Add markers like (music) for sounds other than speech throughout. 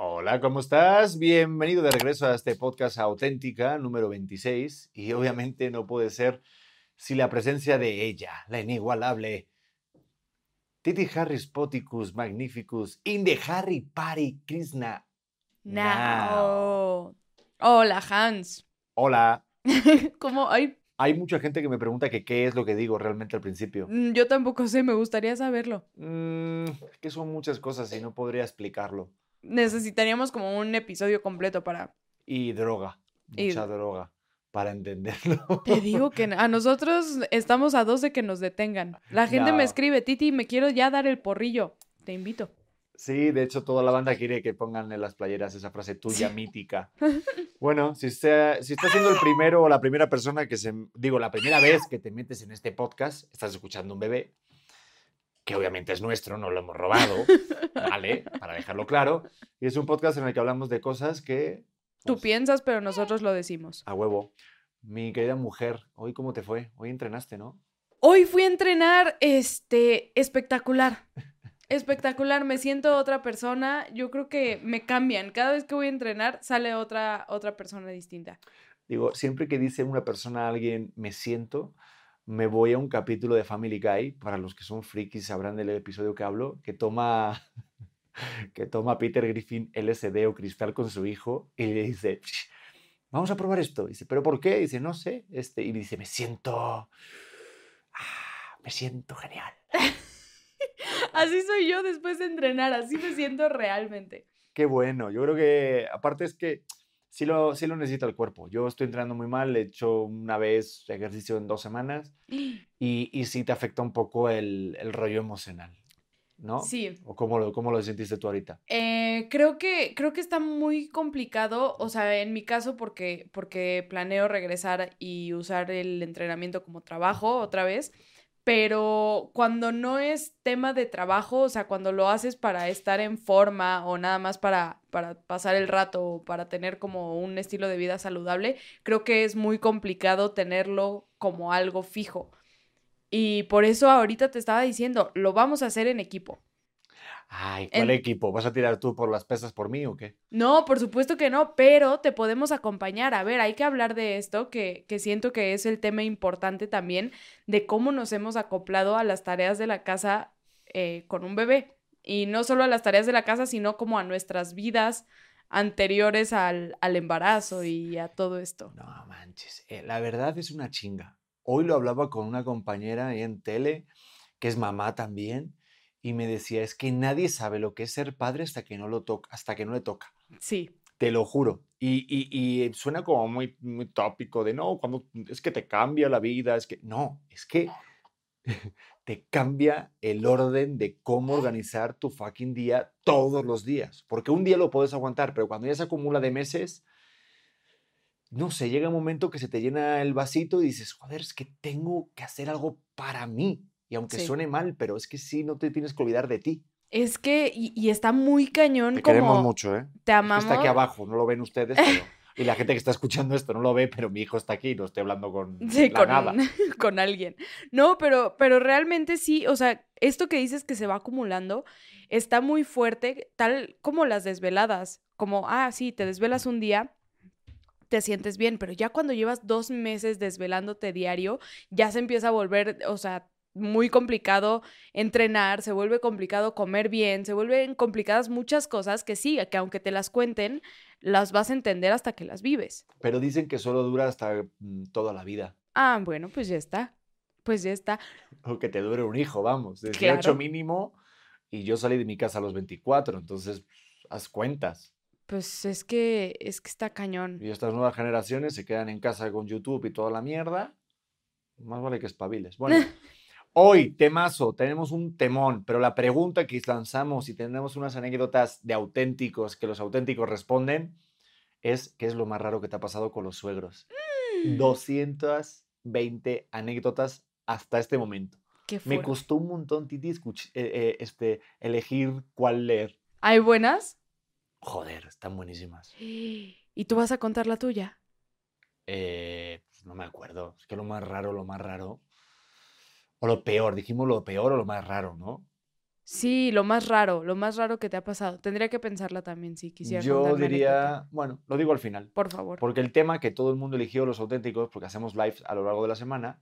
Hola, ¿cómo estás? Bienvenido de regreso a este podcast auténtica número 26 y obviamente no puede ser sin la presencia de ella, la inigualable Titi Harris Poticus Magnificus in the Harry Party Krishna. No. Hola, Hans. Hola. (laughs) ¿Cómo? Ay, Hay mucha gente que me pregunta que qué es lo que digo realmente al principio. mm, yo tampoco sé, me gustaría saberlo. Mm, que son muchas cosas y no podría explicarlo. Necesitaríamos como un episodio completo para... Y droga, Y- mucha droga para entenderlo. Te (laughs) digo que a nosotros estamos a dos de que nos detengan. La gente me No. escribe, Titi, me quiero ya dar el porrillo. Te invito. Sí, de hecho toda la banda quiere que pongan en las playeras esa frase tuya mítica. (laughs) Bueno, si, está, si estás siendo el primero o la primera persona que se, digo, la primera vez que te metes en este podcast, estás escuchando un bebé, que obviamente es nuestro, no lo hemos robado, (laughs) ¿vale? Para dejarlo claro. Y es un podcast en el que hablamos de cosas que... Tú pues, piensas, pero nosotros lo decimos. A huevo. Mi querida mujer, ¿hoy cómo te fue? Hoy entrenaste, ¿no? Hoy fui a entrenar, este, espectacular. (laughs) Espectacular, me siento otra persona. Yo creo que me cambian. Cada vez que voy a entrenar sale otra, otra persona distinta. Digo, siempre que dice una persona a alguien, me siento, me voy a un capítulo de Family Guy, para los que son frikis sabrán del episodio que hablo, que toma, (laughs) que toma Peter Griffin LSD o cristal con su hijo y le dice, "Sh, vamos a probar esto. Y dice, ¿pero por qué? Y dice, no sé. Este, y dice, me siento, ah, me siento genial. (laughs) Así soy yo después de entrenar, así me siento realmente. Qué bueno. Yo creo que, aparte es que sí lo, sí lo necesita el cuerpo. Yo estoy entrenando muy mal, he hecho una vez ejercicio en dos semanas (gasps) y, y sí te afecta un poco el, el rollo emocional, ¿no? Sí, ¿O cómo lo, cómo lo sentiste tú ahorita? eh, creo, que, creo que está muy complicado, o sea, en mi caso porque, porque planeo regresar y usar el entrenamiento como trabajo otra vez, pero cuando no es tema de trabajo, o sea, cuando lo haces para estar en forma o nada más para, para pasar el rato o para tener como un estilo de vida saludable, creo que es muy complicado tenerlo como algo fijo. Y por eso ahorita te estaba diciendo, lo vamos a hacer en equipo. Ay, ¿cuál En- equipo? ¿Vas a tirar tú por las pesas por mí o qué? No, por supuesto que no, pero te podemos acompañar. A ver, hay que hablar de esto, que, que siento que es el tema importante también, de cómo nos hemos acoplado a las tareas de la casa eh, con un bebé. Y no solo a las tareas de la casa, sino como a nuestras vidas anteriores al, al embarazo y a todo esto. No manches, eh, la verdad es una chinga. Hoy lo hablaba con una compañera ahí en tele, que es mamá también, y me decía, es que nadie sabe lo que es ser padre hasta que no lo toca, hasta que no le toca. Sí, Te lo juro. Y, y- y suena como muy, muy tópico de no, cuando es que te cambia la vida, es que no, es que (laughs) te cambia el orden de cómo organizar tu fucking día todos los días. Porque un día lo puedes aguantar, pero cuando ya se acumula de meses, no sé, llega un momento que se te llena el vasito y dices, joder, es que tengo que hacer algo para mí. Y aunque Sí. suene mal, pero es que sí, no te tienes que olvidar de ti. es que, y, y está muy cañón Te como queremos mucho, ¿eh? te amamos. está aquí abajo, no lo ven ustedes, pero... Y la gente que está escuchando esto no lo ve, pero mi hijo está aquí, no estoy hablando con (laughs) Sí, la con, nada. (laughs) con alguien. No, pero, pero realmente sí, o sea, esto que dices que se va acumulando está muy fuerte, tal como las desveladas, como, ah, sí, te desvelas un día, te sientes bien, pero ya cuando llevas dos meses desvelándote diario, ya se empieza a volver, o sea, muy complicado entrenar, se vuelve complicado comer bien, se vuelven complicadas muchas cosas que sí, que aunque te las cuenten, las vas a entender hasta que las vives. Pero dicen que solo dura hasta mm, toda la vida. Ah, bueno, pues ya está. Pues ya está. O que te dure un hijo, vamos. 18 Claro. mínimo. Y yo salí de mi casa a los 24, entonces haz cuentas. Pues es que es que está cañón. Y estas nuevas generaciones se quedan en casa con YouTube y toda la mierda. Más vale que espabiles. Bueno, (laughs) hoy, temazo, tenemos un temón, pero la pregunta que lanzamos y tenemos unas anécdotas de auténticos que los auténticos responden es ¿qué es lo más raro que te ha pasado con los suegros? Mm. 220 anécdotas hasta este momento. Qué Me costó un montón, Titi, escuch- eh, eh, este, elegir cuál leer. ¿Hay buenas? Joder, están buenísimas. ¿Y tú vas a contar la tuya? Eh, pues no me acuerdo. Es que lo más raro, lo más raro. O lo peor, dijimos lo peor o lo más raro, ¿no? Sí, lo más raro, lo más raro que te ha pasado. Tendría que pensarla también si quisiera. Yo diría, anécdota. bueno, lo digo al final. Por favor. Porque el tema que todo el mundo eligió, los auténticos, porque hacemos lives a lo largo de la semana,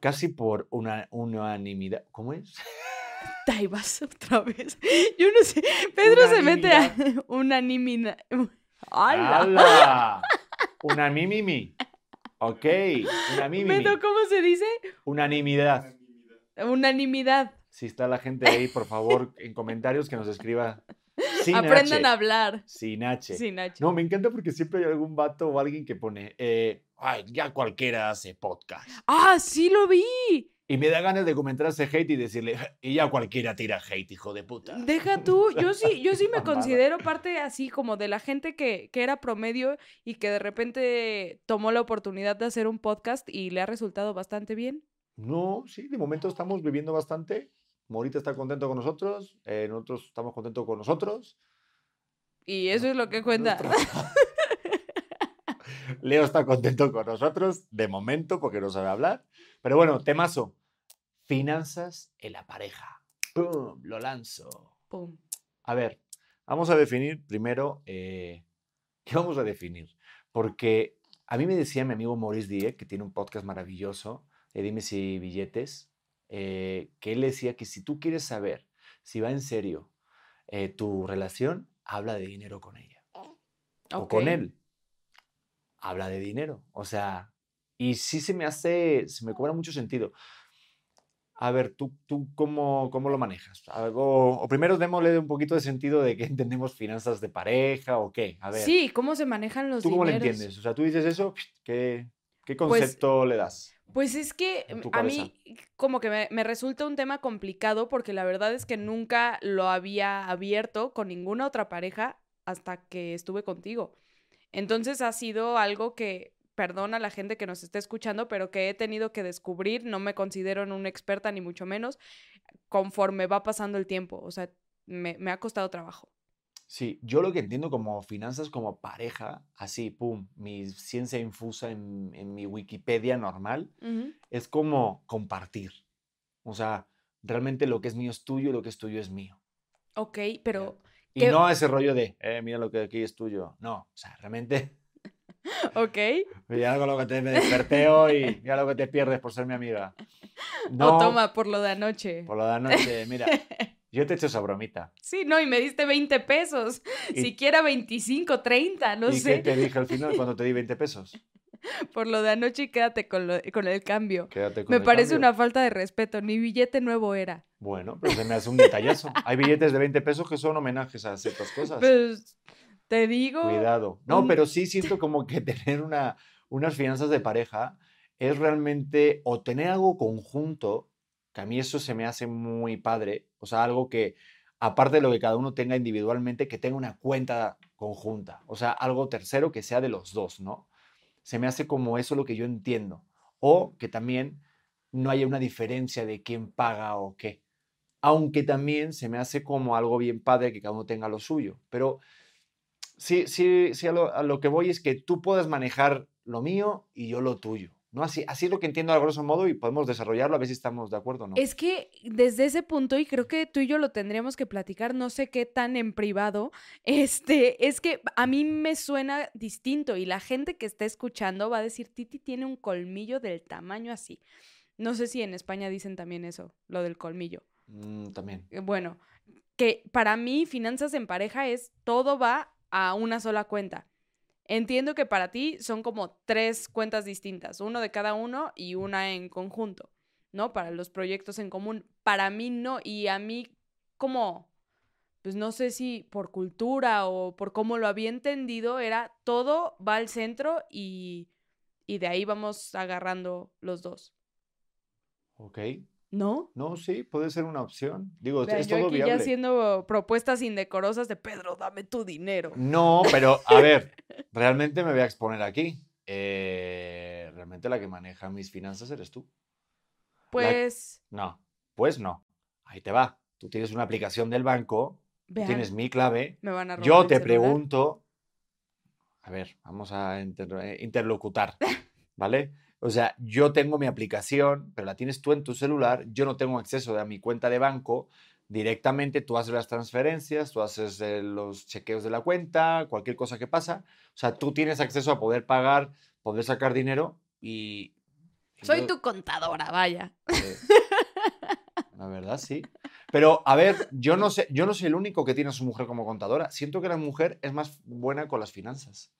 casi por una unanimidad. ¿Cómo es? (laughs) Ahí vas otra vez. (laughs) Yo no sé. Pedro se mete a unanimidad. (laughs) ¡Hala! ¡Hala! Una mimimi. Ok, una (laughs) mimimi. Beto, ¿cómo se dice? Unanimidad. Unanimidad. Si está la gente ahí, por favor, (laughs) en comentarios que nos escriba sin Aprendan H. a hablar. Sin H. Sin H. No, me encanta porque siempre hay algún vato o alguien que pone, eh, ay, ya cualquiera hace podcast. ¡Ah, sí lo vi! Y me da ganas de comentar ese hate y decirle, y ya cualquiera tira hate, hijo de puta. Deja tú, yo sí, yo sí (laughs) me considero parte así como de la gente que, que era promedio y que de repente tomó la oportunidad de hacer un podcast y le ha resultado bastante bien. No, sí, de momento estamos viviendo bastante. Morita está contento con nosotros, eh, nosotros estamos contentos con nosotros. Y eso es lo que cuenta. (laughs) Leo está contento con nosotros, de momento, porque no sabe hablar. Pero bueno, temazo. Finanzas en la pareja. ¡Pum! Lo lanzo. Pum. A ver, vamos a definir primero, eh, (laughs) ¿qué vamos a definir? Porque a mí me decía mi amigo Maurice Die, que tiene un podcast maravilloso, de Dime si billetes, eh, que él decía que si tú quieres saber si va en serio eh, tu relación, habla de dinero con ella o con él. Habla de dinero. O sea, y sí se me hace, se me cobra mucho sentido. A ver, ¿tú, tú cómo, cómo lo manejas? Algo, o primero démosle un poquito de sentido de que (laughs) entendemos finanzas de pareja o qué. A ver, Sí, ¿cómo se manejan los ¿tú cómo lo entiendes? O sea, tú dices eso, ¿qué, qué Pues, concepto le das? Pues es que a mí como que me, me resulta un tema complicado porque la verdad es que nunca lo había abierto con ninguna otra pareja hasta que estuve contigo. Entonces ha sido algo que, perdona a la gente que nos esté escuchando, pero que he tenido que descubrir, no me considero una experta ni mucho menos, conforme va pasando el tiempo. O sea, me, me ha costado trabajo. Sí, yo lo que entiendo como finanzas como pareja, así, pum, mi ciencia infusa en, en mi Wikipedia normal, es como compartir. O sea, realmente lo que es mío es tuyo y lo que es tuyo es mío. Ok, pero... Y ¿Qué- no ese rollo de, eh, mira lo que aquí es tuyo. No, o sea, realmente, (laughs) Ok. mira con lo que te me desperté hoy, mira lo que te pierdes por ser mi amiga. No, O toma por lo de anoche. por lo de anoche, mira, (laughs) yo te he hecho esa bromita. Sí, no, y me diste 20 pesos. ¿Y, Siquiera 25, 30, no ¿y qué sé. te dije al final cuando te di 20 pesos? (laughs) Por lo de anoche y quédate con, lo- con el cambio. Quédate con Me el parece cambio. una falta de respeto. Ni billete nuevo era. Bueno, pero se me hace un detallazo. Hay billetes de 20 pesos que son homenajes a ciertas cosas. Pues te digo. Cuidado. No, un- pero sí siento como que (laughs) tener una, unas finanzas de pareja es realmente, o tener algo conjunto, que a mí eso se me hace muy padre, o sea, algo que, aparte de lo que cada uno tenga individualmente, que tenga una cuenta conjunta, o sea, algo tercero que sea de los dos, ¿no? Se me hace como eso lo que yo entiendo. O que también no haya una diferencia de quién paga o qué. Aunque también se me hace como algo bien padre que cada uno tenga lo suyo. Pero sí, sí, sí, a lo, a lo que voy es que tú puedas manejar lo mío y yo lo tuyo. ¿no? Así, así es lo que entiendo a grosso modo y podemos desarrollarlo a ver si estamos de acuerdo no. Es que desde ese punto, y creo que tú y yo lo tendríamos que platicar, no sé qué tan en privado, (laughs) este, es que a mí me suena distinto y la gente que está escuchando va a decir, Titi tiene un colmillo del tamaño así. No sé si en España dicen también eso, lo del colmillo. Mm, también. Eh, Bueno, que para mí finanzas en pareja es todo va a una sola cuenta. Entiendo que para ti son como tres cuentas distintas, uno de cada uno y una en conjunto, ¿no? Para los proyectos en común. Para mí no, y a mí como, pues no sé si por cultura o por cómo lo había entendido, era todo va al centro y, y de ahí vamos agarrando los dos, Ok. ¿No? No, sí, puede ser una opción. Digo, Vean, es yo todo aquí viable. ya haciendo propuestas indecorosas de Pedro, dame tu dinero. No, pero (laughs) a ver, realmente me voy a exponer aquí. Eh, realmente la que maneja mis finanzas eres tú. Pues, No, pues no. Ahí te va. Tú tienes una aplicación del banco, vean, tienes mi clave. me van a robar Yo te pregunto, a ver, vamos a eh, interlocutar, (laughs) ¿vale? O sea, yo tengo mi aplicación, pero la tienes tú en tu celular, yo no tengo acceso a mi cuenta de banco, directamente tú haces las transferencias, tú haces eh, los chequeos de la cuenta, cualquier cosa que pasa. O sea, tú tienes acceso a poder pagar, poder sacar dinero y... y Soy yo- tu contadora, vaya. eh, (laughs) la verdad, sí. Pero, a ver, yo no sé, yo no soy el único que tiene a su mujer como contadora. Siento que la mujer es más buena con las finanzas.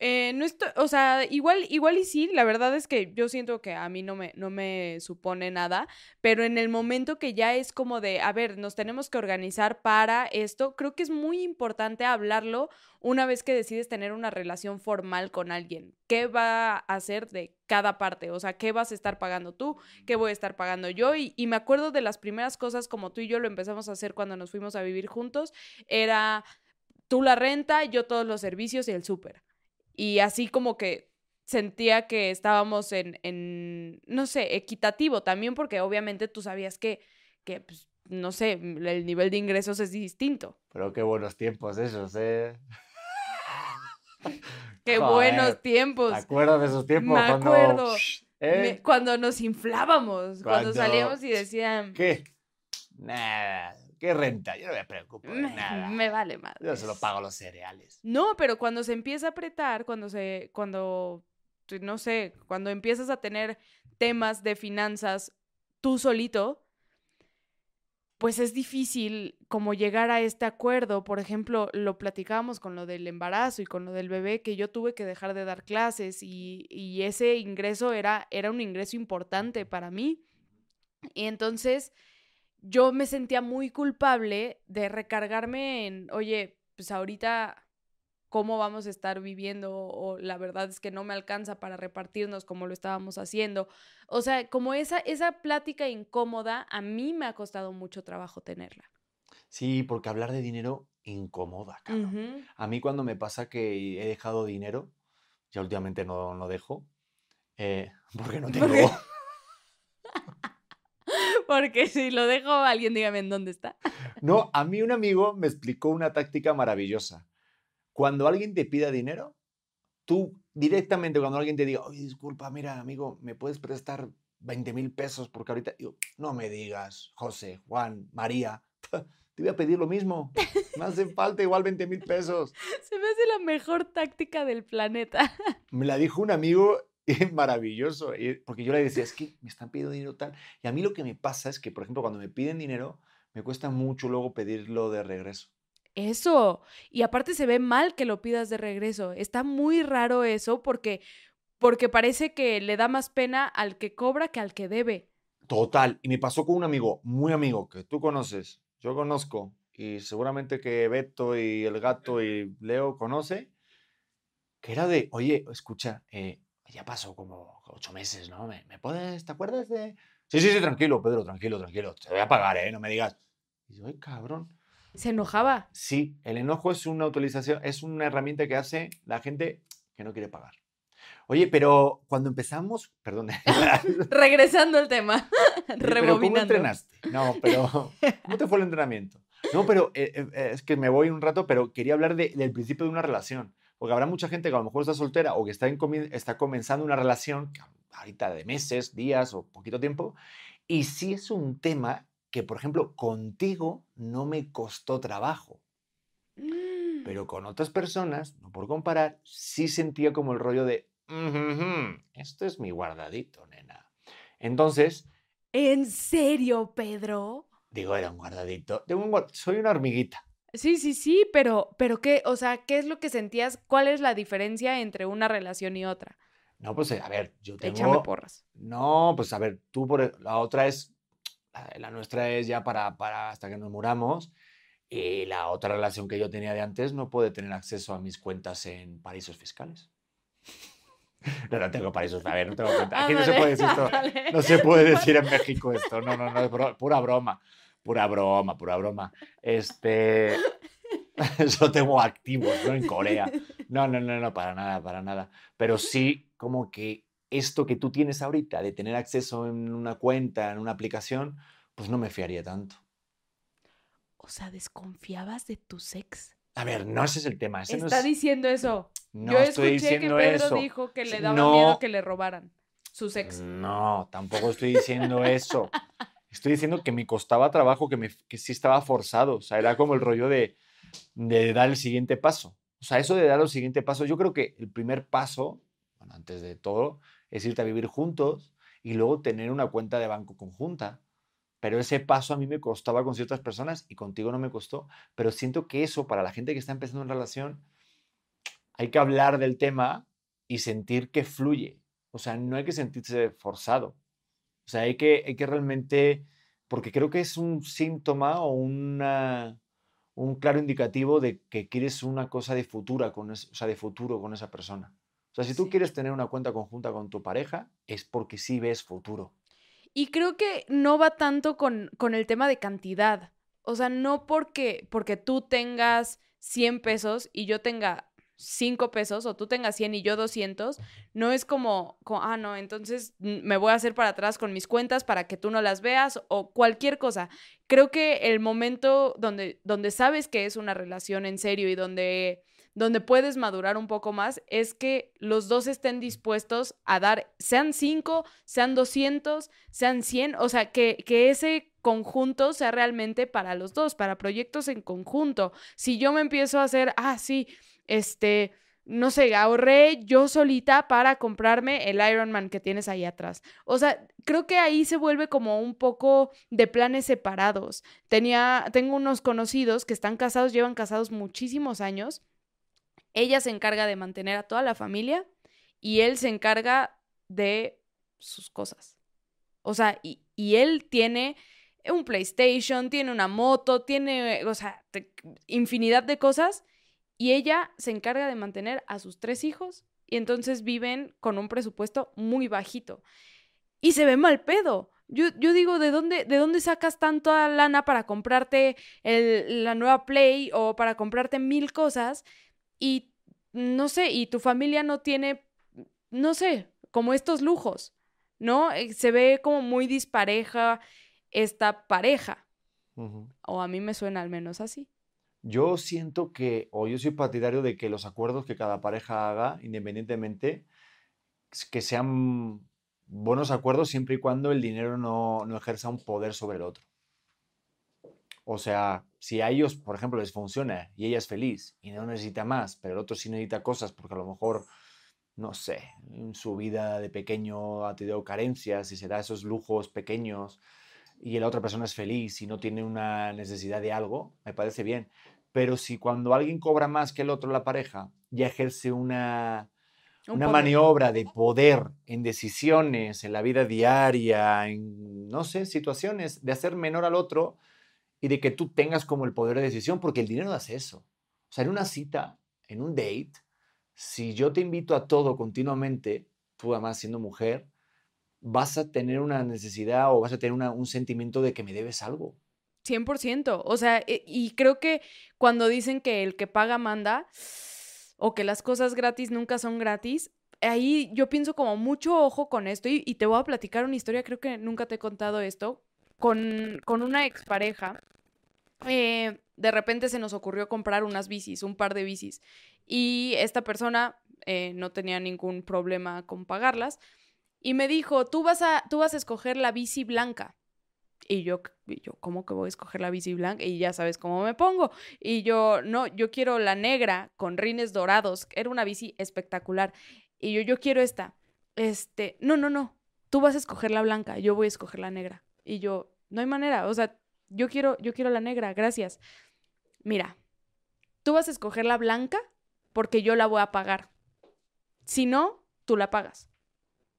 Eh, no estoy, o sea, igual, igual y sí, la verdad es que yo siento que a mí no me, no me supone nada, pero en el momento que ya es como de, a ver, nos tenemos que organizar para esto, creo que es muy importante hablarlo una vez que decides tener una relación formal con alguien. ¿Qué va a hacer de cada parte? O sea, ¿qué vas a estar pagando tú? ¿Qué voy a estar pagando yo? Y, y me acuerdo de las primeras cosas como tú y yo lo empezamos a hacer cuando nos fuimos a vivir juntos, era tú la renta, yo todos los servicios y el súper. Y así como que sentía que estábamos en, en, no sé, equitativo también, porque obviamente tú sabías que, que pues, no sé, el nivel de ingresos es distinto. Pero qué buenos tiempos esos, ¿eh? (laughs) Qué Joder, buenos tiempos. ¿Te acuerdas de esos tiempos? Me cuando, acuerdo. ¿eh? Me- cuando nos inflábamos, cuando Cuando- salíamos y decían, ¿Qué? Nada. ¿Qué renta? Yo no me preocupo de me, nada. me vale más. Yo se lo pago los cereales. No, pero cuando se empieza a apretar, cuando se, cuando, no sé, cuando empiezas a tener temas de finanzas tú solito, pues es difícil como llegar a este acuerdo. Por ejemplo, lo platicábamos con lo del embarazo y con lo del bebé, que yo tuve que dejar de dar clases y, y ese ingreso era, era un ingreso importante para mí. Y entonces yo me sentía muy culpable de recargarme en, oye, pues ahorita, ¿cómo vamos a estar viviendo? O la verdad es que no me alcanza para repartirnos como lo estábamos haciendo. O sea, como esa, esa plática incómoda, a mí me ha costado mucho trabajo tenerla. Sí, porque hablar de dinero incomoda, cabrón. Ujú. A mí cuando me pasa que he dejado dinero, ya últimamente no, no dejo, eh, (laughs) porque no tengo. Porque si lo dejo, alguien dígame en dónde está. No, a mí un amigo me explicó una táctica maravillosa. Cuando alguien te pida dinero, tú directamente cuando alguien te diga, oye, disculpa, mira, amigo, ¿me puedes prestar 20 mil pesos? Porque ahorita, yo, no me digas, José, Juan, María, (laughs) te voy a pedir lo mismo. Me hacen (laughs) falta igual 20 mil pesos. Se me hace la mejor táctica del planeta. Me la dijo un amigo y maravilloso, porque yo le decía, es que me están pidiendo dinero tal. Y a mí lo que me pasa es que, por ejemplo, cuando me piden dinero, me cuesta mucho luego pedirlo de regreso. Eso. Y aparte se ve mal que lo pidas de regreso. Está muy raro eso porque, porque parece que le da más pena al que cobra que al que debe. Total. Y me pasó con un amigo, muy amigo, que tú conoces, yo conozco, y seguramente que Beto y el gato y Leo conoce, que era de, oye, escucha, eh, ya pasó como ocho meses, ¿no? ¿Me, me puedes, te acuerdas de...? Sí, sí, sí, tranquilo, Pedro, tranquilo, tranquilo, te voy a pagar, ¿eh? No me digas. Y yo, ay, cabrón. Se enojaba. Sí, el enojo es una utilización, es una herramienta que hace la gente que no quiere pagar. Oye, pero cuando empezamos, perdón, (laughs) Regresando al tema. (laughs) Pero ¿cómo (laughs) Rebobinando. entrenaste? No, pero ¿cómo te fue el entrenamiento? No, pero eh, eh, es que me voy un rato, pero quería hablar de- del principio de una relación. Porque habrá mucha gente que a lo mejor está soltera o que está, en está comenzando una relación, ahorita de meses, días o poquito tiempo, y sí es un tema que, por ejemplo, contigo no me costó trabajo, Mm. pero con otras personas, no por comparar, sí sentía como el rollo de, "Ujú, ujú, esto es mi guardadito, nena. Entonces, ¿En serio, Pedro? Digo, era un guardadito. Un Soy una hormiguita. Sí, sí, sí, pero, pero qué, o sea, ¿qué es lo que sentías? ¿Cuál es la diferencia entre una relación y otra? No, pues eh, a ver, yo Échame tengo. porras. No, pues a ver, tú por. e- La otra es. La, nuestra es ya para, para hasta que nos muramos. Y la otra relación que yo tenía de antes no puede tener acceso a mis cuentas en paraísos fiscales. (laughs) No, no tengo paraísos. A ver, no tengo cuenta. Aquí no se puede decir (laughs) esto. No se puede decir en México esto. No, no, no, es bro- pura broma. Pura broma, pura broma. Este. (laughs) Eso tengo activos, ¿no? En Corea. No, no, no, no, para nada, para nada. Pero sí, como que esto que tú tienes ahorita de tener acceso en una cuenta, en una aplicación, pues no me fiaría tanto. O sea, ¿desconfiabas de tu ex? A ver, no ese es el tema. Ese no Está es- diciendo eso. no Yo estoy escuché que diciendo Pedro eso. dijo que le daba no. miedo que le robaran sus ex. No, tampoco estoy diciendo eso. (laughs) Estoy diciendo que me costaba trabajo, que, me, sí estaba forzado. O sea, era como el rollo de, de dar el siguiente paso. O sea, eso de dar el siguiente paso, yo creo que el primer paso, bueno, antes de todo, es irte a vivir juntos y luego tener una cuenta de banco conjunta. Pero ese paso a mí me costaba con ciertas personas y contigo no me costó. Pero siento que eso, para la gente que está empezando una relación, hay que hablar del tema y sentir que fluye. O sea, no hay que sentirse forzado. O sea, hay que, hay que realmente, porque creo que es un síntoma o una, un claro indicativo de que quieres una cosa de, futura con o sea, de futuro con esa persona. O sea, si tú quieres tener una cuenta conjunta con tu pareja, es porque sí ves futuro. Y creo que no va tanto con, con el tema de cantidad. O sea, no porque, porque tú tengas 100 pesos y yo tenga 5 pesos o tú tengas 100 y yo 200, no es como, ah, no, entonces me voy a hacer para atrás con mis cuentas para que tú no las veas o cualquier cosa. Creo que el momento donde, donde sabes que es una relación en serio y donde, donde puedes madurar un poco más es que los dos estén dispuestos a dar, sean 5, sean 200, sean 100, o sea, que, que ese conjunto sea realmente para los dos, para proyectos en conjunto. Si yo me empiezo a hacer, ah, sí, este, no sé, ahorré yo solita para comprarme el Iron Man que tienes ahí atrás. O sea, creo que ahí se vuelve como un poco de planes separados. Tenía, tengo unos conocidos que están casados, llevan casados muchísimos años. Ella se encarga de mantener a toda la familia y él se encarga de sus cosas. O sea, y, y él tiene un PlayStation, tiene una moto, tiene, o sea, infinidad de cosas y ella se encarga de mantener a sus tres hijos y entonces viven con un presupuesto muy bajito. Y se ve mal pedo. Yo, yo digo, ¿de dónde, ¿de dónde sacas tanta lana para comprarte la nueva Play o para comprarte mil cosas? Y no sé, y tu familia no tiene, no sé, como estos lujos, ¿no? Eh, se ve como muy dispareja esta pareja. O a mí me suena al menos así. Yo siento que, o yo soy partidario de que los acuerdos que cada pareja haga, independientemente, que sean buenos acuerdos siempre y cuando el dinero no, no ejerza un poder sobre el otro. O sea, si a ellos, por ejemplo, les funciona y ella es feliz y no necesita más, pero el otro sí necesita cosas porque a lo mejor, no sé, en su vida de pequeño ha tenido carencias y se da esos lujos pequeños y la otra persona es feliz y no tiene una necesidad de algo, me parece bien. Pero si cuando alguien cobra más que el otro, la pareja, ya ejerce una, una maniobra de poder en decisiones, en la vida diaria, en, no sé, situaciones, de hacer menor al otro y de que tú tengas como el poder de decisión, porque el dinero hace eso. O sea, en una cita, en un date, si yo te invito a todo continuamente, tú además siendo mujer, vas a tener una necesidad o vas a tener un sentimiento de que me debes algo. 100%. O sea, e, y creo que cuando dicen que el que paga manda o que las cosas gratis nunca son gratis, ahí yo pienso como mucho ojo con esto y, te voy a platicar una historia, creo que nunca te he contado esto, con, con una expareja. Eh, de repente se nos ocurrió comprar unas bicis, un par de bicis, y esta persona eh, no tenía ningún problema con pagarlas y me dijo, tú vas a, tú vas a escoger la bici blanca. Y yo, yo, ¿cómo que voy a escoger la bici blanca? Y ya sabes cómo me pongo. Y yo, no, yo quiero la negra con rines dorados. Era una bici espectacular. Y yo, yo quiero esta. Este, no, no, no. Tú vas a escoger la blanca, yo voy a escoger la negra. Y yo, no hay manera. O sea, yo quiero, yo quiero la negra, gracias. Mira, tú vas a escoger la blanca porque yo la voy a pagar. Si no, tú la pagas.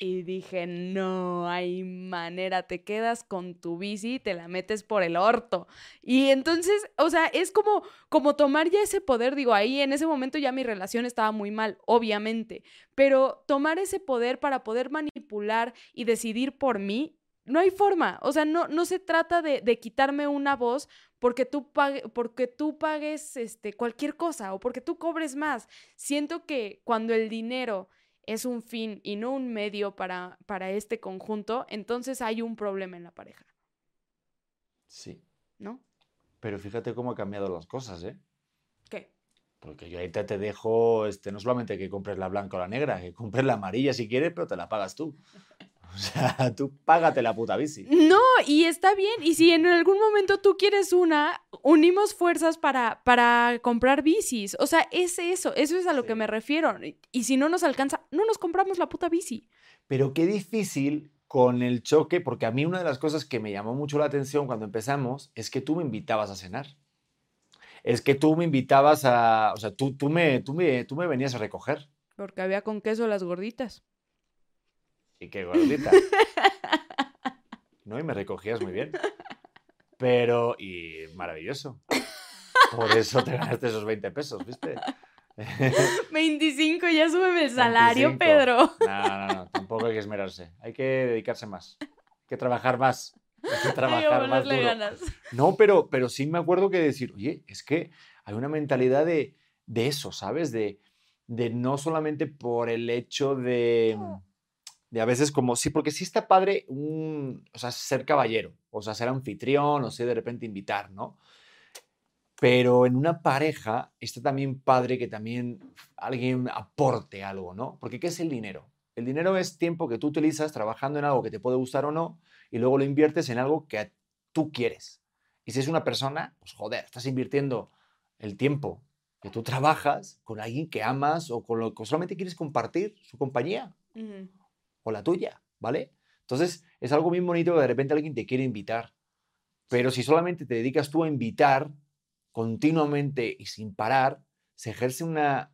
Y dije, no hay manera, te quedas con tu bici y te la metes por el orto. Y entonces, o sea, es como, como tomar ya ese poder, digo, ahí en ese momento ya mi relación estaba muy mal, obviamente, pero tomar ese poder para poder manipular y decidir por mí, no hay forma. O sea, no, no se trata de, de quitarme una voz porque tú, pague, porque tú pagues este, cualquier cosa o porque tú cobres más. Siento que cuando el dinero es un fin y no un medio para, para este conjunto, entonces hay un problema en la pareja. Sí. ¿No? Pero fíjate cómo han cambiado las cosas, ¿eh? ¿Qué? Porque yo ahorita te dejo, este, no solamente que compres la blanca o la negra, que compres la amarilla si quieres, pero te la pagas tú. (laughs) O sea, tú págate la puta bici. No, y está bien. Y si en algún momento tú quieres una, unimos fuerzas para, para comprar bicis. O sea, es eso, eso es a lo que me refiero. Y si no nos alcanza, no nos compramos la puta bici. Pero qué difícil con el choque, porque a mí una de las cosas que me llamó mucho la atención cuando empezamos es que tú me invitabas a cenar. Es que tú me invitabas a, o sea, tú, tú, me, tú, me, tú me venías a recoger. Porque había con queso las gorditas. Y qué gordita. ¿No? Y me recogías muy bien. Pero, y maravilloso. Por eso te ganaste esos 20 pesos, ¿viste? (laughs) 25, ya súbeme el salario, 25. Pedro. No, no, no, tampoco hay que esmerarse. Hay que dedicarse más. Hay que trabajar más. Hay que (laughs) trabajar más ponerle duro. ganas. No, pero, pero sí me acuerdo que decir, oye, es que hay una mentalidad de, de eso, ¿sabes? De, de no solamente por el hecho de, de a veces como, sí, porque sí está padre un, o sea, ser caballero, o sea, ser anfitrión, o sea, de repente invitar, ¿no? Pero en una pareja está también padre que también alguien aporte algo, ¿no? Porque ¿qué es el dinero? El dinero es tiempo que tú utilizas trabajando en algo que te puede gustar o no, y luego lo inviertes en algo que tú quieres. Y si es una persona, pues joder, estás invirtiendo el tiempo que tú trabajas con alguien que amas o con lo que solamente quieres compartir su compañía. O la tuya, ¿vale? Entonces es algo bien bonito que de repente alguien te quiere invitar. Pero si solamente te dedicas tú a invitar continuamente y sin parar, se ejerce una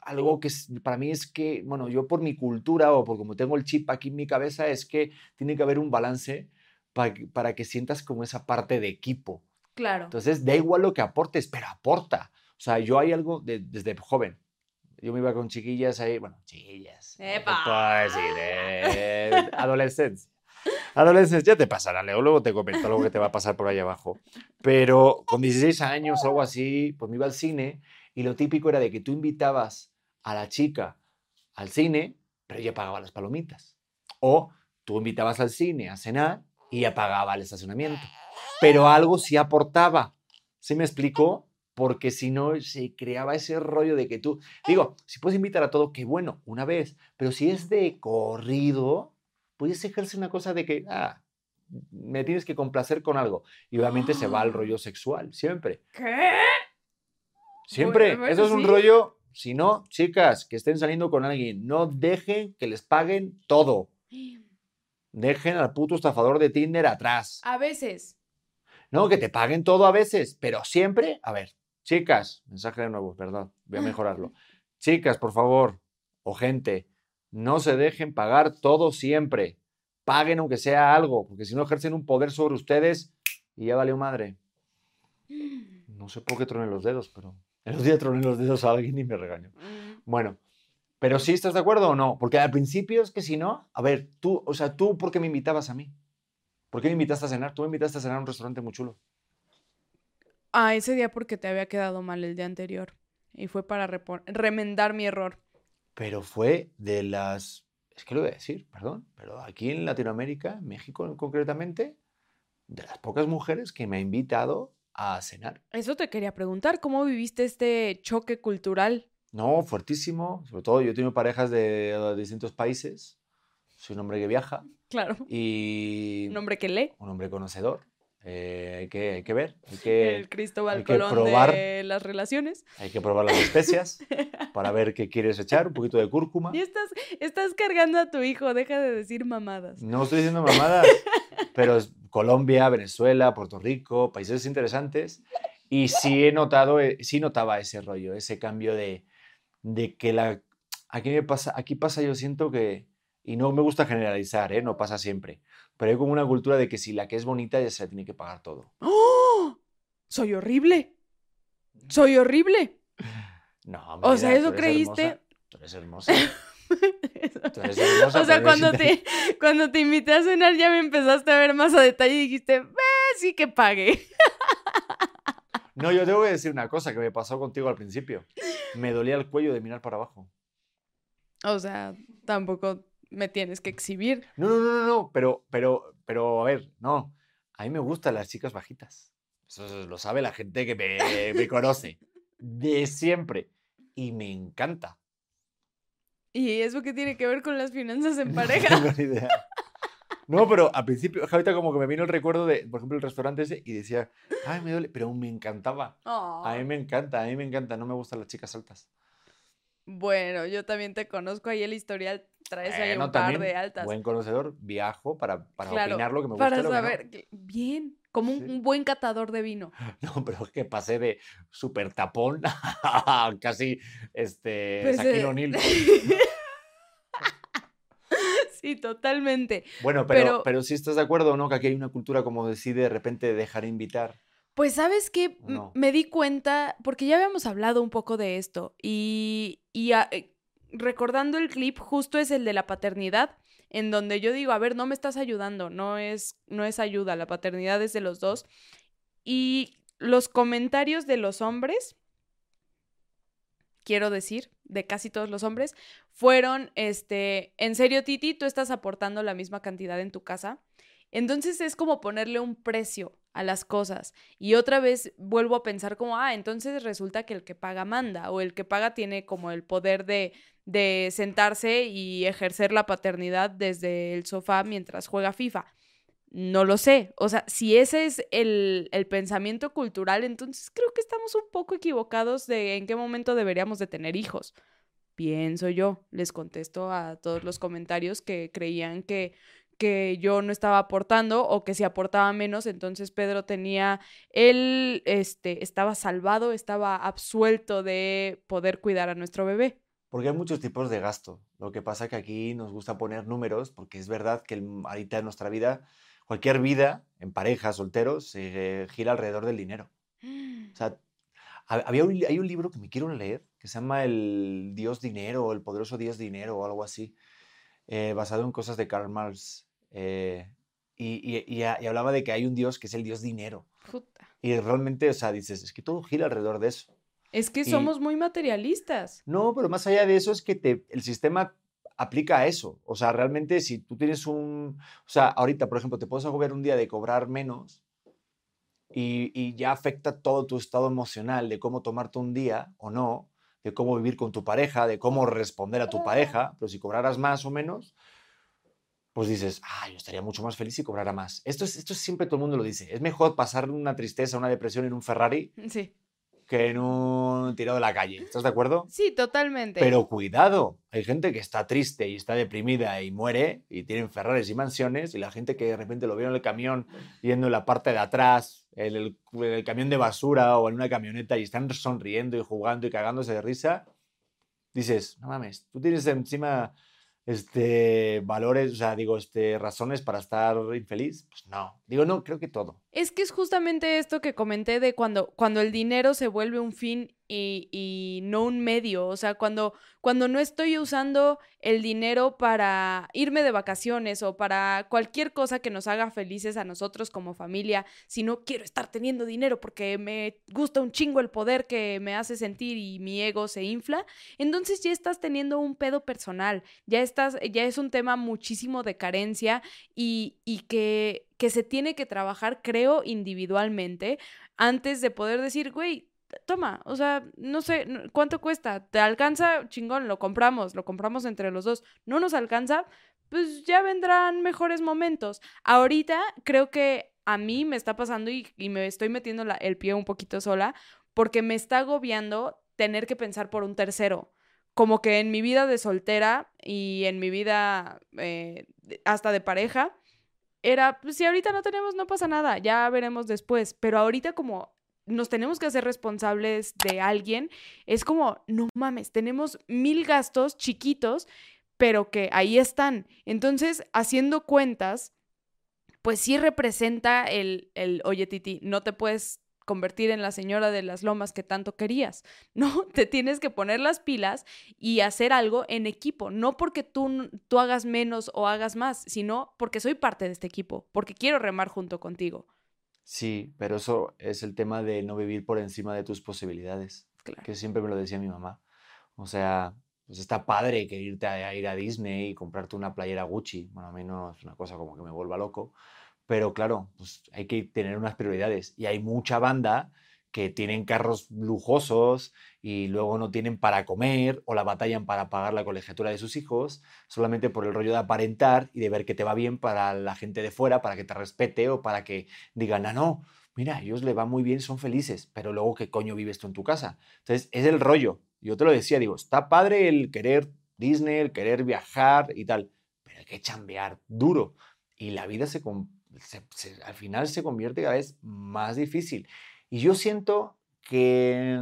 algo que es- para mí es que, bueno, yo por mi cultura o por como tengo el chip aquí en mi cabeza, es que tiene que haber un balance para que, para que sientas como esa parte de equipo. Claro. Entonces, da igual lo que aportes, pero aporta. O sea, yo hay algo de- desde joven. Yo me iba con chiquillas ahí, bueno, chiquillas. eh, ¡Epa! Pues (laughs) de adolescencia. Adolescencia ya te pasará, Leo, luego te comento algo que te va a pasar por ahí abajo. Pero con 16 años o algo así, pues me iba al cine y lo típico era de que tú invitabas a la chica al cine, pero ella pagaba las palomitas. O tú invitabas al cine a cenar y ella pagaba el estacionamiento. Pero algo sí aportaba. ¿Sí me explicó? Porque si no, se creaba ese rollo de que tú. Digo, si puedes invitar a todo, qué bueno, una vez. Pero si es de corrido, puedes ejercer una cosa de que, ah, me tienes que complacer con algo. Y obviamente se va al rollo sexual, siempre. ¿Qué? Siempre. Bueno, Eso es un sí. rollo. Si no, chicas que estén saliendo con alguien, no dejen que les paguen todo. Dejen al puto estafador de Tinder atrás. A veces. No, que te paguen todo a veces, pero siempre. A ver, chicas, mensaje de nuevo, perdón, voy a mejorarlo. Chicas, por favor, o gente, no se dejen pagar todo siempre. Paguen aunque sea algo, porque si no ejercen un poder sobre ustedes y ya valió madre. No sé por qué troné los dedos, pero (laughs) el otro día troné los dedos a alguien y me regañó. Mm, Bueno, pero sí estás de acuerdo o no? Porque al principio es que si no, a ver, tú, o sea, tú, ¿por qué me invitabas a mí? ¿Por qué me invitaste a cenar? Tú me invitaste a cenar a un restaurante muy chulo. Ah, ese día porque te había quedado mal el día anterior. Y fue para remendar mi error. Pero fue de las, es que lo voy a decir, perdón, pero aquí en Latinoamérica, México concretamente, de las pocas mujeres que me ha invitado a cenar. Eso te quería preguntar, ¿cómo viviste este choque cultural? No, fuertísimo. Sobre todo yo he tenido parejas de, de distintos países. Soy un hombre que viaja Claro. y Un hombre que lee. un hombre conocedor. Eh, hay, que, hay que ver, hay (laughs) que, el Cristóbal hay que Colón probar. de las relaciones. hay que probar las especias para ver qué quieres echar, un poquito de cúrcuma. Y estás, estás cargando a tu hijo, deja de decir mamadas. No estoy diciendo mamadas, (laughs) pero Colombia, Venezuela, Puerto Rico, países interesantes. Y sí he notado, eh, sí notaba ese rollo, ese cambio de, de que la... Aquí, me pasa, aquí pasa, yo siento que, y no me gusta generalizar, ¿eh? no pasa siempre, pero hay como una cultura de que si la que es bonita ya se la tiene que pagar todo. ¡Oh! Soy horrible. Soy horrible. No, O sea, mira, eso tú eres creíste. hermosa, Tú eres hermosa. (laughs) Tú eres hermosa, O sea, pero cuando te, cuando te invité a cenar ya me empezaste a ver más a detalle y dijiste, "Eh, sí que pague. (laughs) No, yo tengo que decir una cosa que me pasó contigo al principio. Me dolía el cuello de mirar para abajo. O sea, tampoco me tienes que exhibir. No, no, no, no, no, pero, pero, pero, a ver, no. A mí me gustan las chicas bajitas. Eso lo sabe la gente que me, me conoce. De siempre. Y me encanta. ¿Y eso qué tiene que ver con las finanzas en (laughs) No pareja? tengo ni idea. (laughs) No, pero al principio, ahorita como que me vino el recuerdo de, por ejemplo, el restaurante ese y decía, ay, me duele, pero me encantaba. A mí me encanta, a mí me encanta, no me gustan las chicas altas. Bueno, yo también te conozco ahí el historial, traes ahí Bueno, un par de altas. buen conocedor, viajo para, para Claro, opinar lo que me gusta para lo que no. saber, que- bien, como un, Sí. un buen catador de vino. (laughs) No, pero es que pasé de súper tapón a casi este, Pues, Shaquille eh, (laughs) sí, totalmente. Bueno, pero, pero- pero sí estás de acuerdo, ¿no? Que aquí hay una cultura como decide de repente dejar invitar. Pues sabes que ¿O no? me di cuenta, porque ya habíamos hablado un poco de esto, y, y a- eh, recordando el clip, justo es el de la paternidad, en donde yo digo, a ver, no me estás ayudando, no es, no es ayuda, la paternidad es de los dos. Y los comentarios de los hombres, quiero decir, de casi todos los hombres, fueron, este, en serio, Titi, tú estás aportando la misma cantidad en tu casa. Entonces es como ponerle un precio a las cosas. Y otra vez vuelvo a pensar como, ah, entonces resulta que el que paga manda o el que paga tiene como el poder de, de sentarse y ejercer la paternidad desde el sofá mientras juega FIFA. No lo sé. O sea, si ese es el, el pensamiento cultural, entonces creo que estamos un poco equivocados de en qué momento deberíamos de tener hijos. Pienso yo, les contesto a todos los comentarios que creían que, que yo no estaba aportando o que si aportaba menos, entonces Pedro tenía, él este, estaba salvado, estaba absuelto de poder cuidar a nuestro bebé. Porque hay muchos tipos de gasto. Lo que pasa que aquí nos gusta poner números, porque es verdad que el- ahorita en nuestra vida, cualquier vida, en pareja, solteros, se gira alrededor del dinero. (gasps) O sea, ha- había un hay un libro que me quiero leer que se llama El Dios Dinero o El Poderoso Dios Dinero o algo así, eh, basado en cosas de Karl Marx. eh, y, y- y ha- y hablaba de que hay un Dios que es el Dios Dinero. Puta. Y realmente, o sea, dices, es que todo gira alrededor de eso. Es que somos muy materialistas. No, pero más allá de eso es que te, el sistema aplica a eso. O sea, realmente si tú tienes un... O sea, ahorita, por ejemplo, te puedes agobiar un día de cobrar menos y, y ya afecta todo tu estado emocional de cómo tomarte un día o no, de cómo vivir con tu pareja, de cómo responder a tu pareja. Pero si cobraras más o menos, pues dices, ah, yo estaría mucho más feliz si cobrara más. Esto, es, esto es siempre todo el mundo lo dice. Es mejor pasar una tristeza, una depresión en un Ferrari Sí. Que en un tirado de la calle. ¿Estás de acuerdo? Sí, totalmente. Pero cuidado, hay gente que está triste y está deprimida y muere y tienen Ferraris y mansiones y la gente que de repente lo vio en el camión yendo en la parte de atrás, en el, en el camión de basura o en una camioneta y están sonriendo y jugando y cagándose de risa, dices, no mames, tú tienes encima este, valores, o sea, digo, este, razones para estar infeliz. Pues no, digo, no, creo que todo. Es que es justamente esto que comenté de cuando, cuando el dinero se vuelve un fin y, y no un medio. O sea, cuando, cuando no estoy usando el dinero para irme de vacaciones o para cualquier cosa que nos haga felices a nosotros como familia, sino quiero estar teniendo dinero porque me gusta un chingo el poder que me hace sentir y mi ego se infla, entonces ya estás teniendo un pedo personal, ya estás, ya es un tema muchísimo de carencia y, y que, que se tiene que trabajar, creo, individualmente antes de poder decir, güey, toma, o sea, no sé, ¿cuánto cuesta? ¿Te alcanza? Chingón, lo compramos, lo compramos entre los dos. ¿No nos alcanza? Pues ya vendrán mejores momentos. Ahorita creo que a mí me está pasando y, me estoy metiendo el pie un poquito sola porque me está agobiando tener que pensar por un tercero. Como que en mi vida de soltera y en mi vida eh, hasta de pareja, era, pues si ahorita no tenemos, no pasa nada, ya veremos después. Pero ahorita como nos tenemos que hacer responsables de alguien, es como, no mames, tenemos mil gastos chiquitos, pero que ahí están. Entonces, haciendo cuentas, pues sí representa el, el, oye Titi, no te puedes convertir en la señora de las lomas que tanto querías, (laughs) ¿no? Te tienes que poner las pilas y hacer algo en equipo, no porque tú, tú hagas menos o hagas más, sino porque soy parte de este equipo, porque quiero remar junto contigo. Sí, pero eso es el tema de no vivir por encima de tus posibilidades. Claro. que siempre me lo decía mi mamá. O sea, pues está padre que irte a, a ir a Disney y comprarte una playera Gucci. Bueno, a mí no es una cosa como que me vuelva loco. Pero claro, pues hay que tener unas prioridades. Y hay mucha banda que tienen carros lujosos y luego no tienen para comer o la batallan para pagar la colegiatura de sus hijos, solamente por el rollo de aparentar y de ver que te va bien para la gente de fuera, para que te respete o para que digan, ah, no, mira, a ellos le va muy bien, son felices, pero luego qué coño vives tú en tu casa. Entonces, es el rollo. Yo te lo decía, digo, está padre el querer Disney, el querer viajar y tal, pero hay que chambear duro. Y la vida se, al final se convierte cada vez más difícil. Y yo siento que,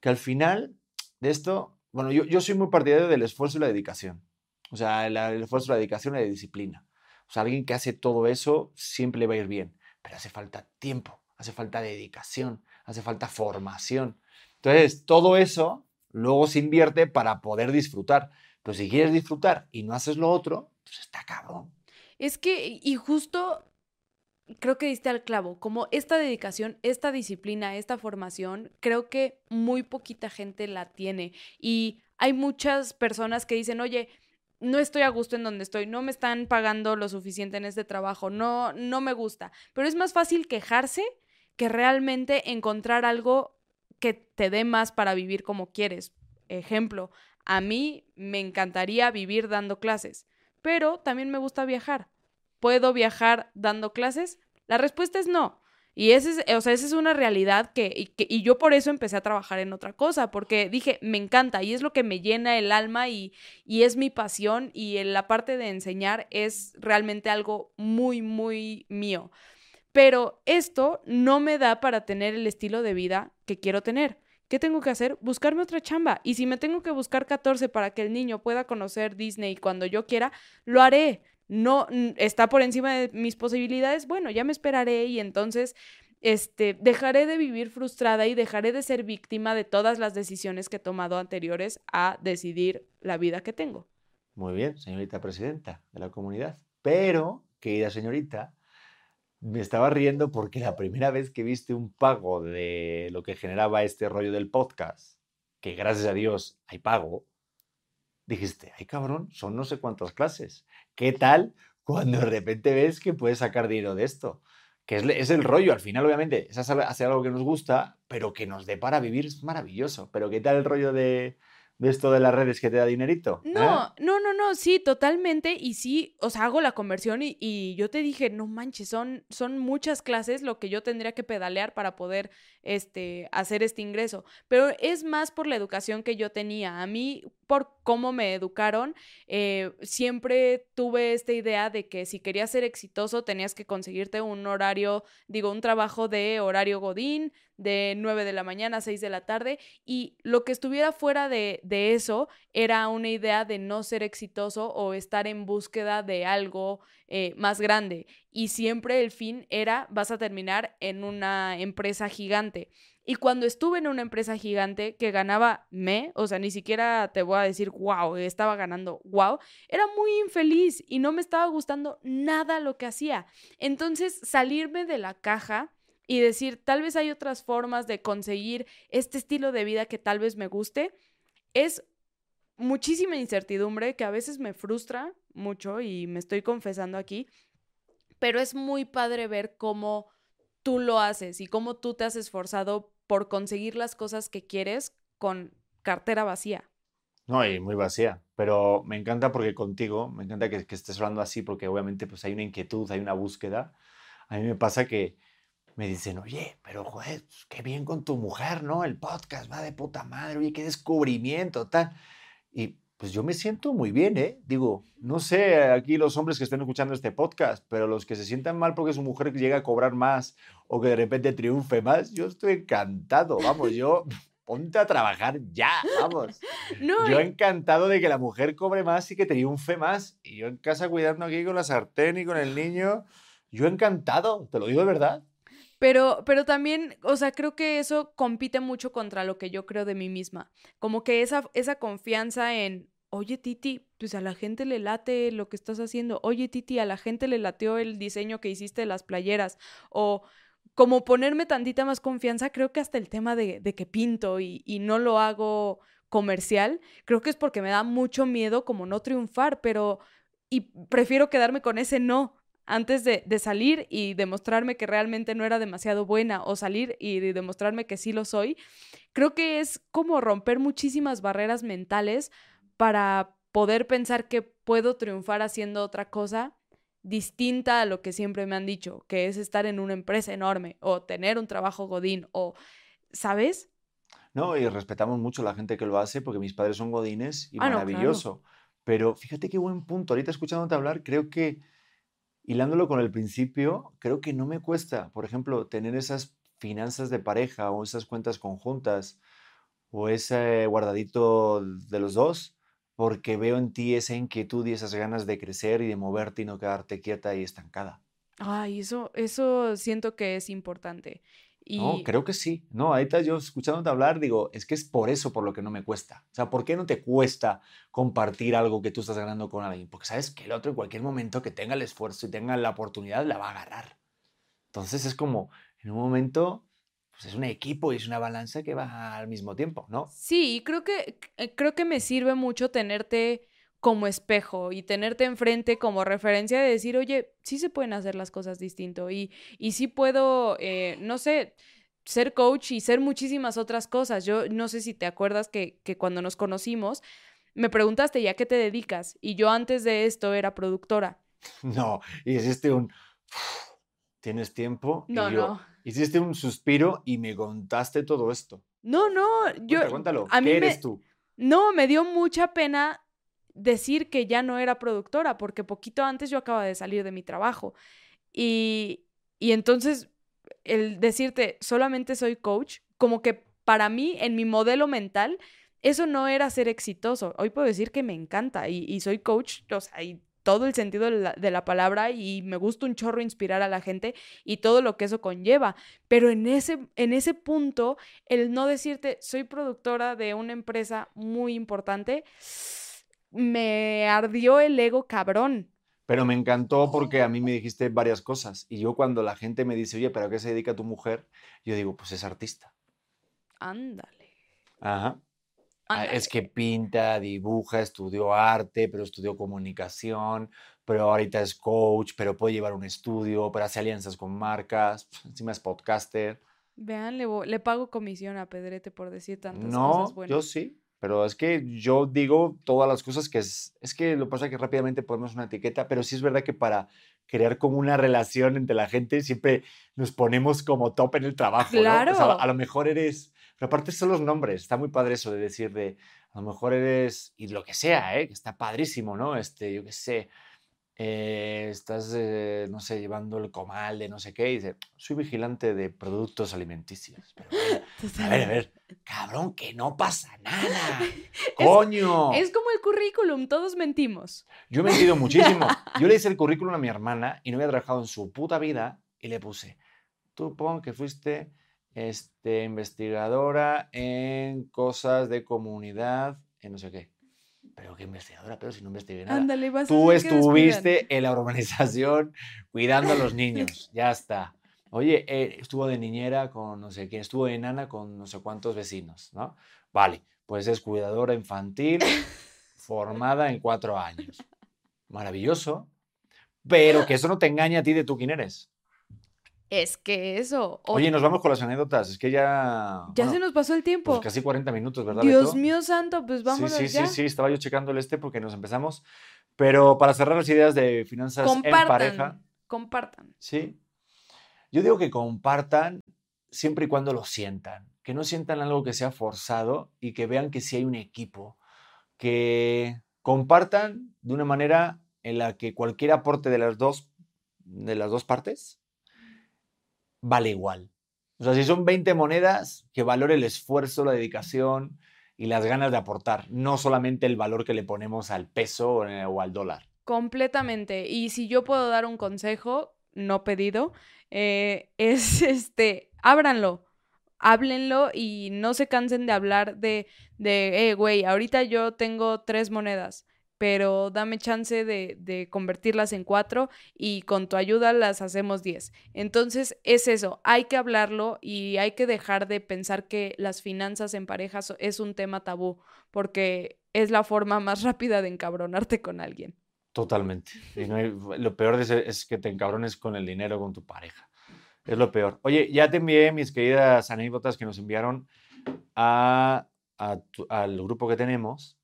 que al final de esto, bueno, yo, yo soy muy partidario del esfuerzo y la dedicación. O sea, el, esfuerzo, la dedicación y la disciplina. O sea, alguien que hace todo eso siempre va a ir bien, pero hace falta tiempo, hace falta dedicación, hace falta formación. Entonces, todo eso luego se invierte para poder disfrutar. Pero si quieres disfrutar y no haces lo otro, pues está cabrón. Es que, y justo creo que diste al clavo, como esta dedicación, esta disciplina, esta formación, creo que muy poquita gente la tiene. Y hay muchas personas que dicen, oye, no estoy a gusto en donde estoy, no me están pagando lo suficiente en este trabajo, no, no me gusta. Pero es más fácil quejarse que realmente encontrar algo que te dé más para vivir como quieres. Ejemplo, a mí me encantaría vivir dando clases, pero también me gusta viajar. ¿Puedo viajar dando clases? La respuesta es no. Y ese es, o sea, esa es una realidad que y, yo por eso empecé a trabajar en otra cosa, porque dije, me encanta y es lo que me llena el alma y, y es mi pasión y la parte de enseñar es realmente algo muy, muy mío. Pero esto no me da para tener el estilo de vida que quiero tener. ¿Qué tengo que hacer? Buscarme otra chamba. Y si me tengo que buscar 14 para que el niño pueda conocer Disney cuando yo quiera, lo haré no está por encima de mis posibilidades, bueno, ya me esperaré y entonces este, dejaré de vivir frustrada y dejaré de ser víctima de todas las decisiones que he tomado anteriores a decidir la vida que tengo. Muy bien, señorita presidenta de la comunidad. Pero, querida señorita, me estaba riendo porque la primera vez que viste un pago de lo que generaba este rollo del podcast, que gracias a Dios hay pago, dijiste, ay cabrón, son no sé cuántas clases. ¿Qué tal cuando de repente ves que puedes sacar dinero de esto? Que es, el rollo, al final obviamente es hacer algo que nos gusta, pero que nos dé para vivir es maravilloso. Pero ¿qué tal el rollo de, de esto de las redes que te da dinerito. No, ¿eh? no, no, no, sí, totalmente. Y sí, o sea, hago la conversión y, yo te dije, no manches, son, son muchas clases lo que yo tendría que pedalear para poder este, hacer este ingreso. Pero es más por la educación que yo tenía. A mí, por cómo me educaron, eh, siempre tuve esta idea de que si querías ser exitoso tenías que conseguirte un horario, digo, un trabajo de horario godín, de 9 de la mañana a 6 de la tarde y lo que estuviera fuera de, de, eso era una idea de no ser exitoso o estar en búsqueda de algo eh, más grande y siempre el fin era vas a terminar en una empresa gigante. Y cuando estuve en una empresa gigante que ganaba me, o sea, ni siquiera te voy a decir, wow, estaba ganando, wow, era muy infeliz y no me estaba gustando nada lo que hacía. Entonces, salirme de la caja y decir, tal vez hay otras formas de conseguir este estilo de vida que tal vez me guste, es muchísima incertidumbre que a veces me frustra mucho y me estoy confesando aquí, pero es muy padre ver cómo tú lo haces y cómo tú te has esforzado por conseguir las cosas que quieres con cartera vacía. No, y muy vacía, pero me encanta porque contigo, me encanta que, que estés hablando así porque obviamente pues hay una inquietud, hay una búsqueda. A mí me pasa que me dicen, oye, pero joder, pues, qué bien con tu mujer, ¿no? El podcast va de puta madre, oye, qué descubrimiento, tal. Y pues yo me siento muy bien, ¿eh? Digo, no sé aquí los hombres que estén escuchando este podcast, pero los que se sientan mal porque su mujer llega a cobrar más o que de repente triunfe más, yo estoy encantado, vamos, yo (laughs) ponte a trabajar ya, vamos. (laughs) yo encantado de que la mujer cobre más y que triunfe más. Y yo en casa cuidando aquí con la sartén y con el niño, yo encantado, te lo digo de verdad. Pero, pero también, o sea, creo que eso compite mucho contra lo que yo creo de mí misma. Como que esa, esa confianza en, oye Titi, pues a la gente le late lo que estás haciendo. Oye Titi, a la gente le lateó el diseño que hiciste de las playeras. O como ponerme tantita más confianza, creo que hasta el tema de, de que pinto y, y no lo hago comercial, creo que es porque me da mucho miedo como no triunfar, pero y prefiero quedarme con ese no antes de, de, salir y demostrarme que realmente no era demasiado buena o salir y demostrarme que sí lo soy, creo que es como romper muchísimas barreras mentales para poder pensar que puedo triunfar haciendo otra cosa distinta a lo que siempre me han dicho, que es estar en una empresa enorme o tener un trabajo godín o, ¿sabes? No, y respetamos mucho a la gente que lo hace porque mis padres son godines y ah, maravilloso. Pero fíjate qué buen punto. Ahorita escuchándote hablar, creo que, hilándolo con el principio, creo que no me cuesta, por ejemplo, tener esas finanzas de pareja o esas cuentas conjuntas o ese guardadito de los dos, porque veo en ti esa inquietud y esas ganas de crecer y de moverte y no quedarte quieta y estancada. Ay, eso, eso siento que es importante. No, creo que sí. No, ahorita yo escuchándote hablar, digo, es que es por eso por lo que no me cuesta. O sea, ¿por qué no te cuesta compartir algo que tú estás ganando con alguien? Porque sabes que el otro en cualquier momento que tenga el esfuerzo y tenga la oportunidad la va a agarrar. Entonces es como, en un momento, pues es un equipo y es una balanza que va al mismo tiempo, ¿no? Sí, creo que, eh, creo que me sirve mucho tenerte como espejo y tenerte enfrente como referencia de decir, oye, sí se pueden hacer las cosas distinto y, y sí puedo, eh, no sé, ser coach y ser muchísimas otras cosas. Yo no sé si te acuerdas que, que cuando nos conocimos, me preguntaste, ¿ya qué te dedicas? Y yo antes de esto era productora. (laughs) No, y hiciste un... ¿Tienes tiempo? No, no. Hiciste un suspiro y me contaste todo esto. No, no, yo... Cuéntalo, ¿qué eres tú? No, me dio mucha pena decir que ya no era productora, porque poquito antes yo acaba de salir de mi trabajo. Y, y entonces, el decirte, solamente soy coach, como que para mí, en mi modelo mental, eso no era ser exitoso. Hoy puedo decir que me encanta y, y soy coach, o sea, y todo el sentido de la, de la, palabra y me gusta un chorro inspirar a la gente y todo lo que eso conlleva. Pero en ese, en ese punto, el no decirte, soy productora de una empresa muy importante, me ardió el ego cabrón. Pero me encantó porque a mí me (laughs) dijiste varias cosas. Y yo cuando la gente me dice, oye, ¿pero a qué se dedica tu mujer? Yo digo, pues es artista. Ándale. Ajá. Ah, es que pinta, dibuja, estudió arte, pero estudió comunicación, pero ahorita es coach, pero puede llevar un estudio, pero hace alianzas con marcas, (laughs) encima es podcaster. Vean, le, le pago comisión a Pedrete por decir tantas cosas buenas. No, yo sí. Pero es que yo digo todas las cosas que es, es que lo pasa que rápidamente ponemos una etiqueta, pero sí es verdad que para crear como una relación entre la gente siempre nos ponemos como top en el trabajo, claro. ¿no? a lo mejor eres, pero aparte son los nombres, está muy padre eso de decir de, a lo mejor eres, y lo que sea, ¿eh? que está padrísimo, ¿no? Este, yo qué sé, eh, estás, eh, no sé, llevando el comal de no sé qué, y dice, soy vigilante de productos alimenticios. Pero, (laughs) a ver, a ver, cabrón, que no pasa nada. (laughs) ¡Coño! Es, como el currículum, todos mentimos. Yo he mentido muchísimo. (laughs) Yo le hice el currículum a mi hermana y no había trabajado en su puta vida y le puse, tú pon que fuiste este, investigadora en cosas de comunidad, en no sé qué pero qué investigadora, pero si no investigué nada. Ándale, vas Tú estuviste en la urbanización cuidando a los niños, (laughs) ya está. Oye, eh, estuvo de niñera con no sé quién, estuvo de enana con no sé cuántos vecinos, ¿no? Vale, pues es cuidadora infantil formada en cuatro años. Maravilloso, pero que eso no te engañe a ti de tú quién eres. Es que eso. Oye, nos vamos con las anécdotas. Es que ya. Ya se nos pasó el tiempo. Pues casi 40 minutos, ¿verdad? Dios mío santo, pues vamos sí, sí, ya. Sí, sí, estaba yo checando el este porque nos empezamos. Pero para cerrar las ideas de finanzas en pareja. Compartan. Sí. Yo digo que compartan siempre y cuando lo sientan. Que no sientan algo que sea forzado y que vean que sí hay un equipo. Que compartan de una manera en la que cualquier aporte de las dos, de las dos partes vale igual. O sea, si son 20 monedas, que valore el esfuerzo, la dedicación y las ganas de aportar, no solamente el valor que le ponemos al peso o al dólar. Completamente. Y si yo puedo dar un consejo, no pedido, eh, es (laughs) este, ábranlo, háblenlo y no se cansen de hablar de, de, eh, güey, ahorita yo tengo tres monedas pero dame chance de, convertirlas en cuatro y con tu ayuda las hacemos diez. Entonces es eso, hay que hablarlo y hay que dejar de pensar que las finanzas en parejas es un tema tabú, porque es la forma más (laughs) rápida de encabronarte con alguien. Totalmente. Y no lo peor de es que te encabrones con el dinero, con tu pareja. Es lo peor. Oye, ya te envié mis queridas anécdotas que nos enviaron a, al grupo que tenemos,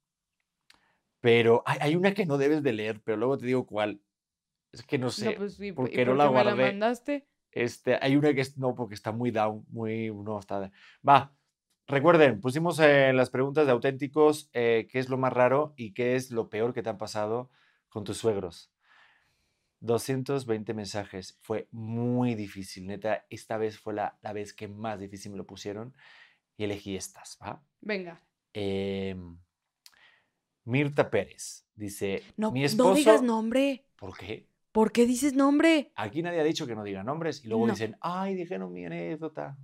pero hay, hay una que no debes de leer, pero luego te digo cuál. Es que no sé. no, pues, ¿y, ¿por y qué no la qué me la guardé? mandaste? Este, hay una que es, no, porque está muy down, muy, no, está, va. Recuerden, pusimos en las preguntas de auténticos eh, qué es lo más raro y qué es lo peor que te han pasado con tus suegros. 220 mensajes, fue muy difícil, neta, esta vez fue la, la vez que más difícil me lo pusieron y elegí estas, ¿va? Venga. Em, Mirta Pérez dice, No, mi no esposo... digas nombre. ¿Por qué? ¿Por qué dices nombre? Aquí nadie ha dicho que no diga nombres y luego No. dicen, ay, dijeron mi anécdota.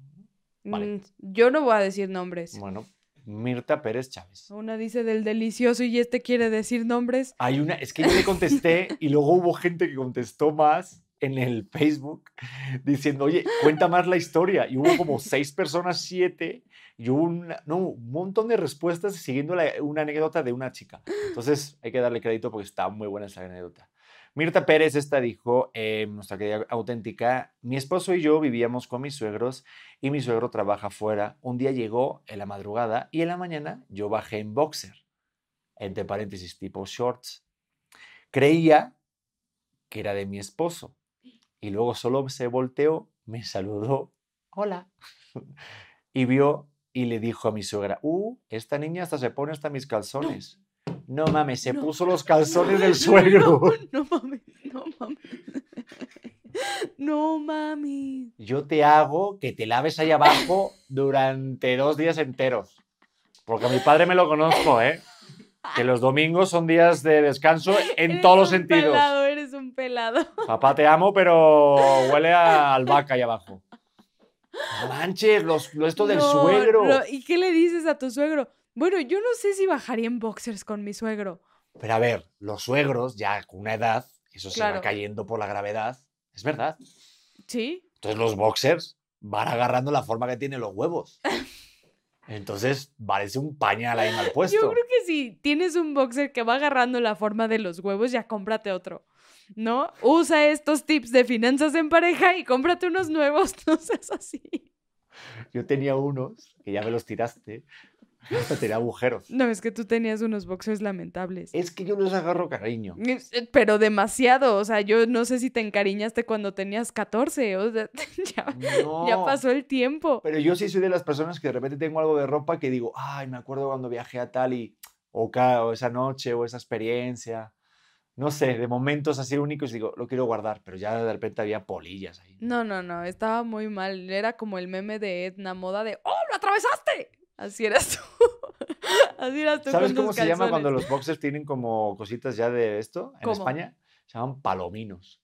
Vale. Mm, Yo no voy a decir nombres. Bueno, Mirta Pérez Chávez. Una dice del delicioso y este quiere decir nombres. Hay una, es que yo le contesté (laughs) y luego hubo gente que contestó más en el Facebook diciendo, oye, cuenta más la historia. Y hubo como seis personas, siete, y hubo no, un montón de respuestas siguiendo la- una anécdota de una chica. Entonces hay que darle crédito porque está muy buena esa anécdota. Mirta Pérez, esta dijo, eh, nuestra querida auténtica, mi esposo y yo vivíamos con mis suegros y mi suegro trabaja fuera. Un día llegó en la madrugada y en la mañana yo bajé en boxer, entre paréntesis, tipo shorts. Creía que era de mi esposo y luego solo se volteó, me saludó, hola, (laughs) y vio y le dijo a mi suegra, uh, esta niña hasta se pone hasta mis calzones. No, mames, se No, puso los (laughs) no, calzones no, del suegro. No, (laughs) no mames, no mames. No mames. Yo te hago que te laves ahí abajo durante dos días enteros. Porque a mi padre me lo conozco, ¿eh? Que los domingos son días de descanso en Eres todos los sentidos. Pelado, pelado. (laughs) Papá, te amo, pero huele a albahaca ahí abajo. No manches, los, lo esto del No, suegro. no, ¿Y qué le dices a tu suegro? Bueno, yo no sé si bajaría en boxers con mi suegro. Pero a ver, los suegros, ya con una edad, eso se va cayendo por la gravedad. Es verdad. ¿Sí? Entonces los boxers van agarrando la forma que tienen los huevos. (laughs) Entonces parece un pañal ahí mal puesto. Yo creo que si tienes un boxer que va agarrando la forma de los huevos, ya cómprate otro. ¿No? Usa estos tips de finanzas en pareja y cómprate unos nuevos. (laughs) No seas así. Yo tenía unos, que ya me los tiraste, hasta (laughs) tenía agujeros. No, es que tú tenías unos boxers lamentables. Es que yo los agarro cariño. Eh, Pero demasiado. O sea, yo no sé si te encariñaste cuando tenías 14. O sea, (laughs) ya, pasó el tiempo. Pero yo sí soy de las personas que de repente tengo algo de ropa que digo, ay, me acuerdo cuando viajé a tal y, o, o esa noche, o esa experiencia. No sé, de momentos así únicos digo, lo quiero guardar, pero ya de repente había polillas ahí. No, no, no. Estaba muy mal. Era como el meme de Edna Moda de ¡Oh, lo atravesaste! Así eras tú. (laughs) Así eras tú ¿Sabes con tus cómo se llama cuando los boxers tienen como cositas ya de esto en ¿Cómo? España? Se llaman palominos.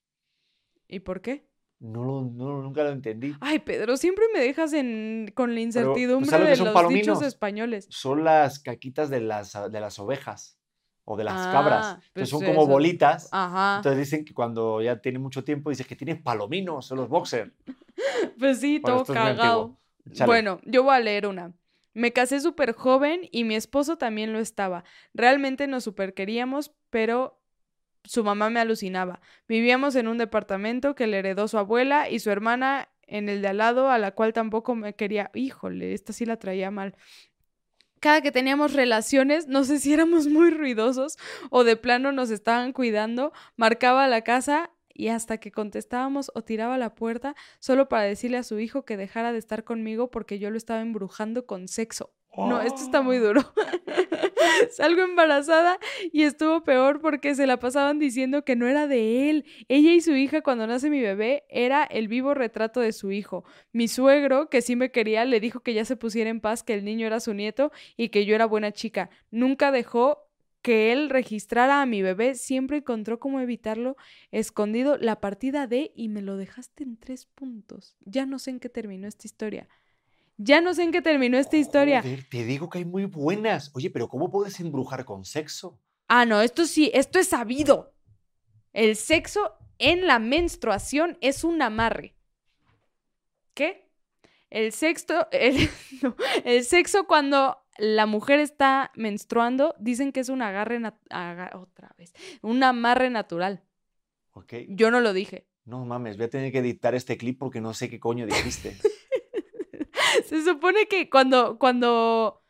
¿Y por qué? No, lo- no, nunca lo entendí. Ay, Pedro, siempre me dejas en, con la ¿tú incertidumbre de los palominos? dichos españoles. Son las caquitas de las, de las ovejas o de las Ah, cabras. Entonces pues son como eso. bolitas. Ajá. Entonces dicen que cuando ya tiene mucho tiempo, dices que tienes palominos en los boxers. (laughs) Pues sí, Bueno, todo es. Échale. Bueno, yo voy a leer una. Me casé súper joven y mi esposo también lo estaba. Realmente nos súper queríamos, pero su mamá me alucinaba. Vivíamos en un departamento que le heredó su abuela y su hermana en el de al lado, a la cual tampoco me quería. Híjole, esta sí la traía mal. Cada que teníamos relaciones, no sé si éramos muy ruidosos o de plano nos estaban cuidando, marcaba la casa y hasta que contestábamos o tiraba la puerta solo para decirle a su hijo que dejara de estar conmigo porque yo lo estaba embrujando con sexo. No, esto está muy Oh. duro. (laughs) Salgo embarazada y estuvo peor porque se la pasaban diciendo que no era de él. Ella y su hija cuando nace mi bebé era el vivo retrato de su hijo. Mi suegro, que sí me quería, le dijo que ya se pusiera en paz, que el niño era su nieto y que yo era buena chica. Nunca dejó que él registrara a mi bebé, siempre encontró cómo evitarlo escondido la partida de y me lo dejaste en tres puntos. Ya no sé en qué terminó esta historia. Ya no sé en qué terminó esta historia. Joder, te digo que hay muy buenas. Oye, pero ¿cómo puedes embrujar con sexo? Ah, no, esto sí, esto es sabido. El sexo en la menstruación es un amarre. ¿Qué? El sexo, el, (laughs) no, el sexo cuando la mujer está menstruando, dicen que es un agarre, otra vez, un amarre natural. ¿Ok? Yo no lo dije. No mames, voy a tener que editar este clip porque no sé qué coño dijiste. (laughs) (laughs) Se supone que cuando, cuando,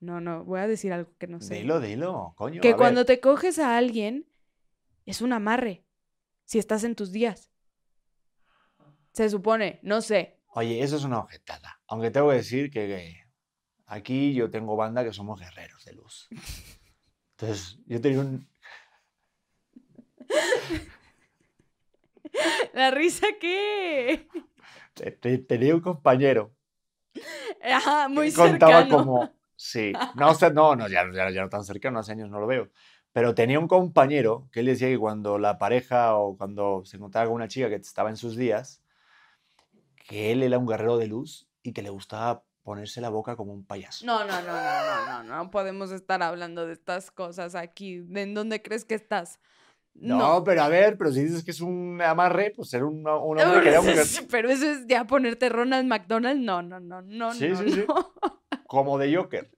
no, no, voy a decir algo que no sé. Dilo, dilo, coño. que a cuando ver. te coges a alguien, es un amarre, si estás en tus días. Se supone, no sé. Oye, eso es una objetada. Aunque tengo que decir que que aquí yo tengo banda que somos guerreros de luz. Entonces, yo tenía un... (laughs) ¿La risa qué? te- te- Tenía un compañero (laughs) Ajá, muy contaba cercano. como... Sí, no, o sea, no, no ya, ya, ya no tan cercano, hace años no lo veo. Pero tenía un compañero que él decía que cuando la pareja o cuando se encontraba con una chica que estaba en sus días, que él era un guerrero de luz y que le gustaba ponerse la boca como un payaso. No, no, no, no, no, no, no podemos estar hablando de estas cosas aquí. ¿En dónde crees que estás? No, pero a ver, pero si dices que es un amarre, pues era un, un hombre que era un guer- Pero eso es ya ponerte Ronald McDonald. No, no, no, no, Sí, no, sí, sí. no. (laughs) como de Joker.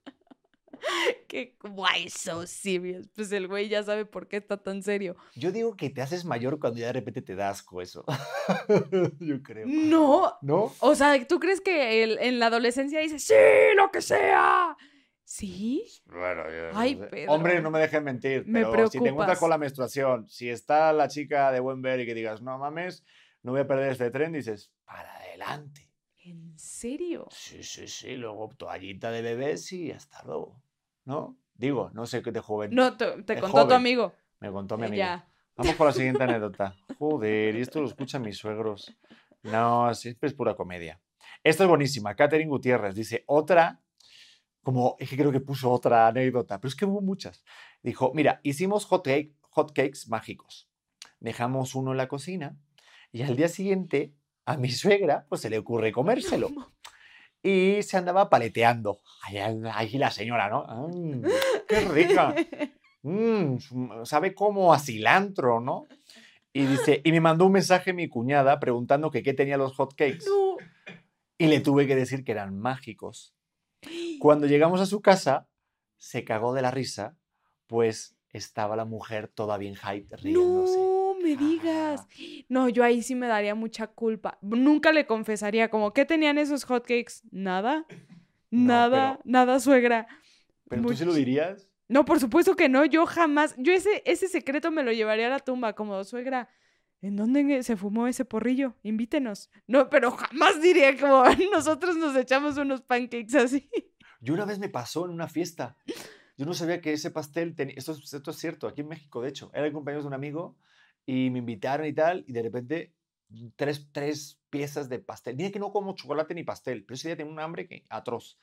(laughs) Qué why so serious. Pues el güey ya sabe por qué está tan serio. Yo digo que te haces mayor cuando ya de repente te da asco eso. (laughs) Yo creo. No. ¿No? O sea, ¿tú crees que el- en la adolescencia dice, sí, lo que sea? ¿Sí? Bueno, yo Ay, no sé. Pedro. Hombre, no me dejen mentir. Me pero si te encuentras con la menstruación, si está la chica de buen ver y que digas, no mames, no voy a perder este tren, dices, para adelante. ¿En serio? Sí, sí, sí. Luego toallita de bebés y hasta luego. ¿No? Digo, no sé qué de joven. No, te, contó tu amigo. Me contó mi Eh, amigo. Ya. Vamos con la (laughs) siguiente anécdota. Joder, y esto lo escuchan mis suegros. No, siempre es pura comedia. Esta es buenísima. Catherine Gutiérrez dice otra, como es que creo que puso otra anécdota, pero es que hubo muchas. Dijo, mira, hicimos hot, cake- hot cakes mágicos. Dejamos uno en la cocina y al día siguiente a mi suegra pues se le ocurre comérselo. (laughs) Y se andaba paleteando. Ahí, la señora, ¿no? Mm, ¡Qué rica! (laughs) "Mm, sabe como a cilantro, ¿no? Y dice, y me mandó un mensaje mi cuñada preguntando que qué tenía los hot cakes. No. Y le tuve que decir que eran mágicos. Cuando llegamos a su casa, se cagó de la risa, pues estaba la mujer toda bien hype riéndose. No me digas. No, yo ahí sí me daría mucha culpa. Nunca le confesaría como, ¿qué tenían esos hotcakes? Nada. No, Nada, pero- nada, suegra. ¿Pero tú se lo dirías? No, por supuesto que no, yo jamás, yo ese, ese secreto me lo llevaría a la tumba, como suegra, ¿en dónde se fumó ese porrillo? Invítenos. No, pero jamás diría como (laughs) nosotros nos echamos unos pancakes así. Yo una vez me pasó en una fiesta. Yo no sabía que ese pastel tenía... Esto, es- esto es cierto, aquí en México, de hecho. Era el cumpleaños de un amigo y me invitaron y tal, y de repente tres, tres piezas de pastel. Mira que no como chocolate ni pastel, pero ese día tenía un hambre que atroz.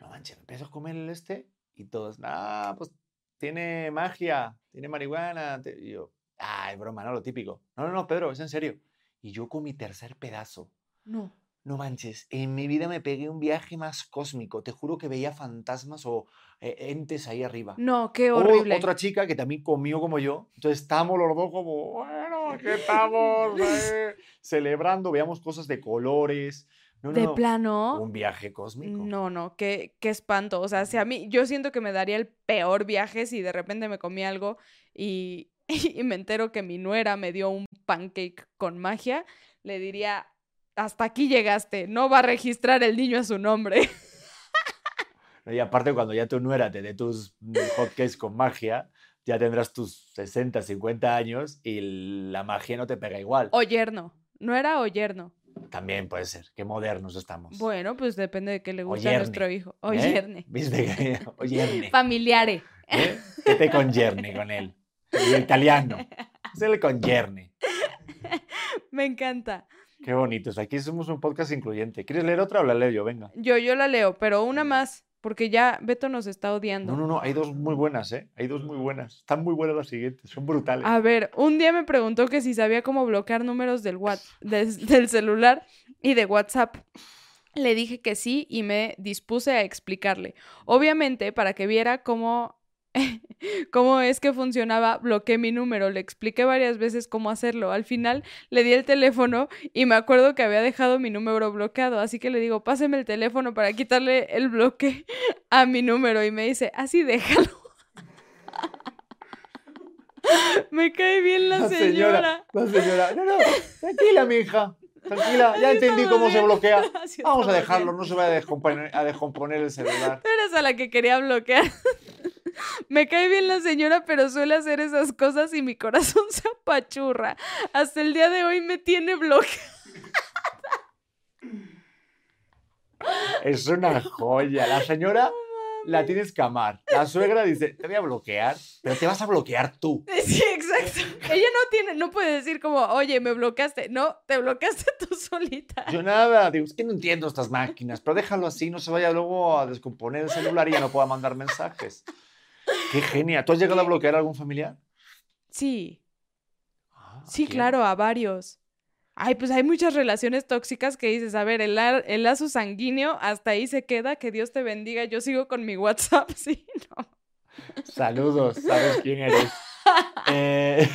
No manches, me empiezo a comer el este y todos, ah, pues tiene magia, tiene marihuana. te-". Y yo, es broma, no, lo típico. No, no, no, Pedro, es en serio. Y yo con mi tercer pedazo. No. No manches, en mi vida me pegué un viaje más cósmico. Te juro que veía fantasmas o eh, entes ahí arriba. No, qué O horrible. otra chica que también comió como yo. Entonces estamos los dos como, bueno, aquí (laughs) estamos eh, celebrando, veamos cosas de colores. No, no, De no, plano. Un viaje cósmico. No, no, qué, qué espanto. O sea, si a mí, yo siento que me daría el peor viaje si de repente me comí algo y, (laughs) y me entero que mi nuera me dio un pancake con magia, le diría, hasta aquí llegaste, no va a registrar el niño a su nombre. No, (laughs) Y aparte, cuando ya tu nuera te dé tus mm, hotcakes con magia, ya tendrás tus 60, 50 años y la magia no te pega igual. O yerno, nuera o yerno. También puede ser. Qué modernos estamos. Bueno, pues depende de qué le guste a nuestro hijo. O ¿Eh? yerne. ¿Viste? que- (laughs) O yerne. Familiare. ¿Eh? ¿Qué te conjerne con él? El italiano. (laughs) Me encanta. Qué bonitos. Aquí somos un podcast incluyente. ¿Quieres leer otra o la leo yo? Venga. Yo, yo la leo, pero una más, porque ya Beto nos está odiando. No, no, no. Hay dos muy buenas, ¿eh? Hay dos muy buenas. Están muy buenas las siguientes. Son brutales. A ver, un día me preguntó que si sabía cómo bloquear números del, what- (laughs) del celular y de WhatsApp. Le dije que sí y me dispuse a explicarle. Obviamente, para que viera cómo (laughs) cómo es que funcionaba, bloqueé mi número, le expliqué varias veces cómo hacerlo. Al final le di el teléfono y me acuerdo que había dejado mi número bloqueado, así que le digo, páseme el teléfono para quitarle el bloque (laughs) a mi número y me dice, así déjalo. (laughs) me cae bien la, señora. La señora, no, no, tranquila, mi hija. Tranquila, ya entendí cómo se bloquea. Vamos a dejarlo, no se va a descomponer, a descomponer el celular. Tú eres a la que quería bloquear. Me cae bien la señora, pero suele hacer esas cosas y mi corazón (laughs) se apachurra. Hasta el día de hoy me tiene bloqueado. Es una joya. La señora la tienes que amar. La suegra dice, te voy a bloquear, pero te vas a bloquear tú. Sí, exacto. Ella no tiene, no puede decir como, oye, me bloqueaste. No, te bloqueaste tú solita. Yo nada, digo, es que no entiendo estas máquinas, pero déjalo así, no se vaya luego a descomponer el celular y ya no pueda mandar mensajes. Qué genia. ¿Tú has llegado a bloquear a algún familiar? Sí. Ah, sí, claro, a varios. Ay, pues hay muchas relaciones tóxicas que dices, a ver, el, el, lazo sanguíneo hasta ahí se queda, que Dios te bendiga, yo sigo con mi WhatsApp, (laughs) sí, no. Saludos, sabes quién eres. (laughs) Eh,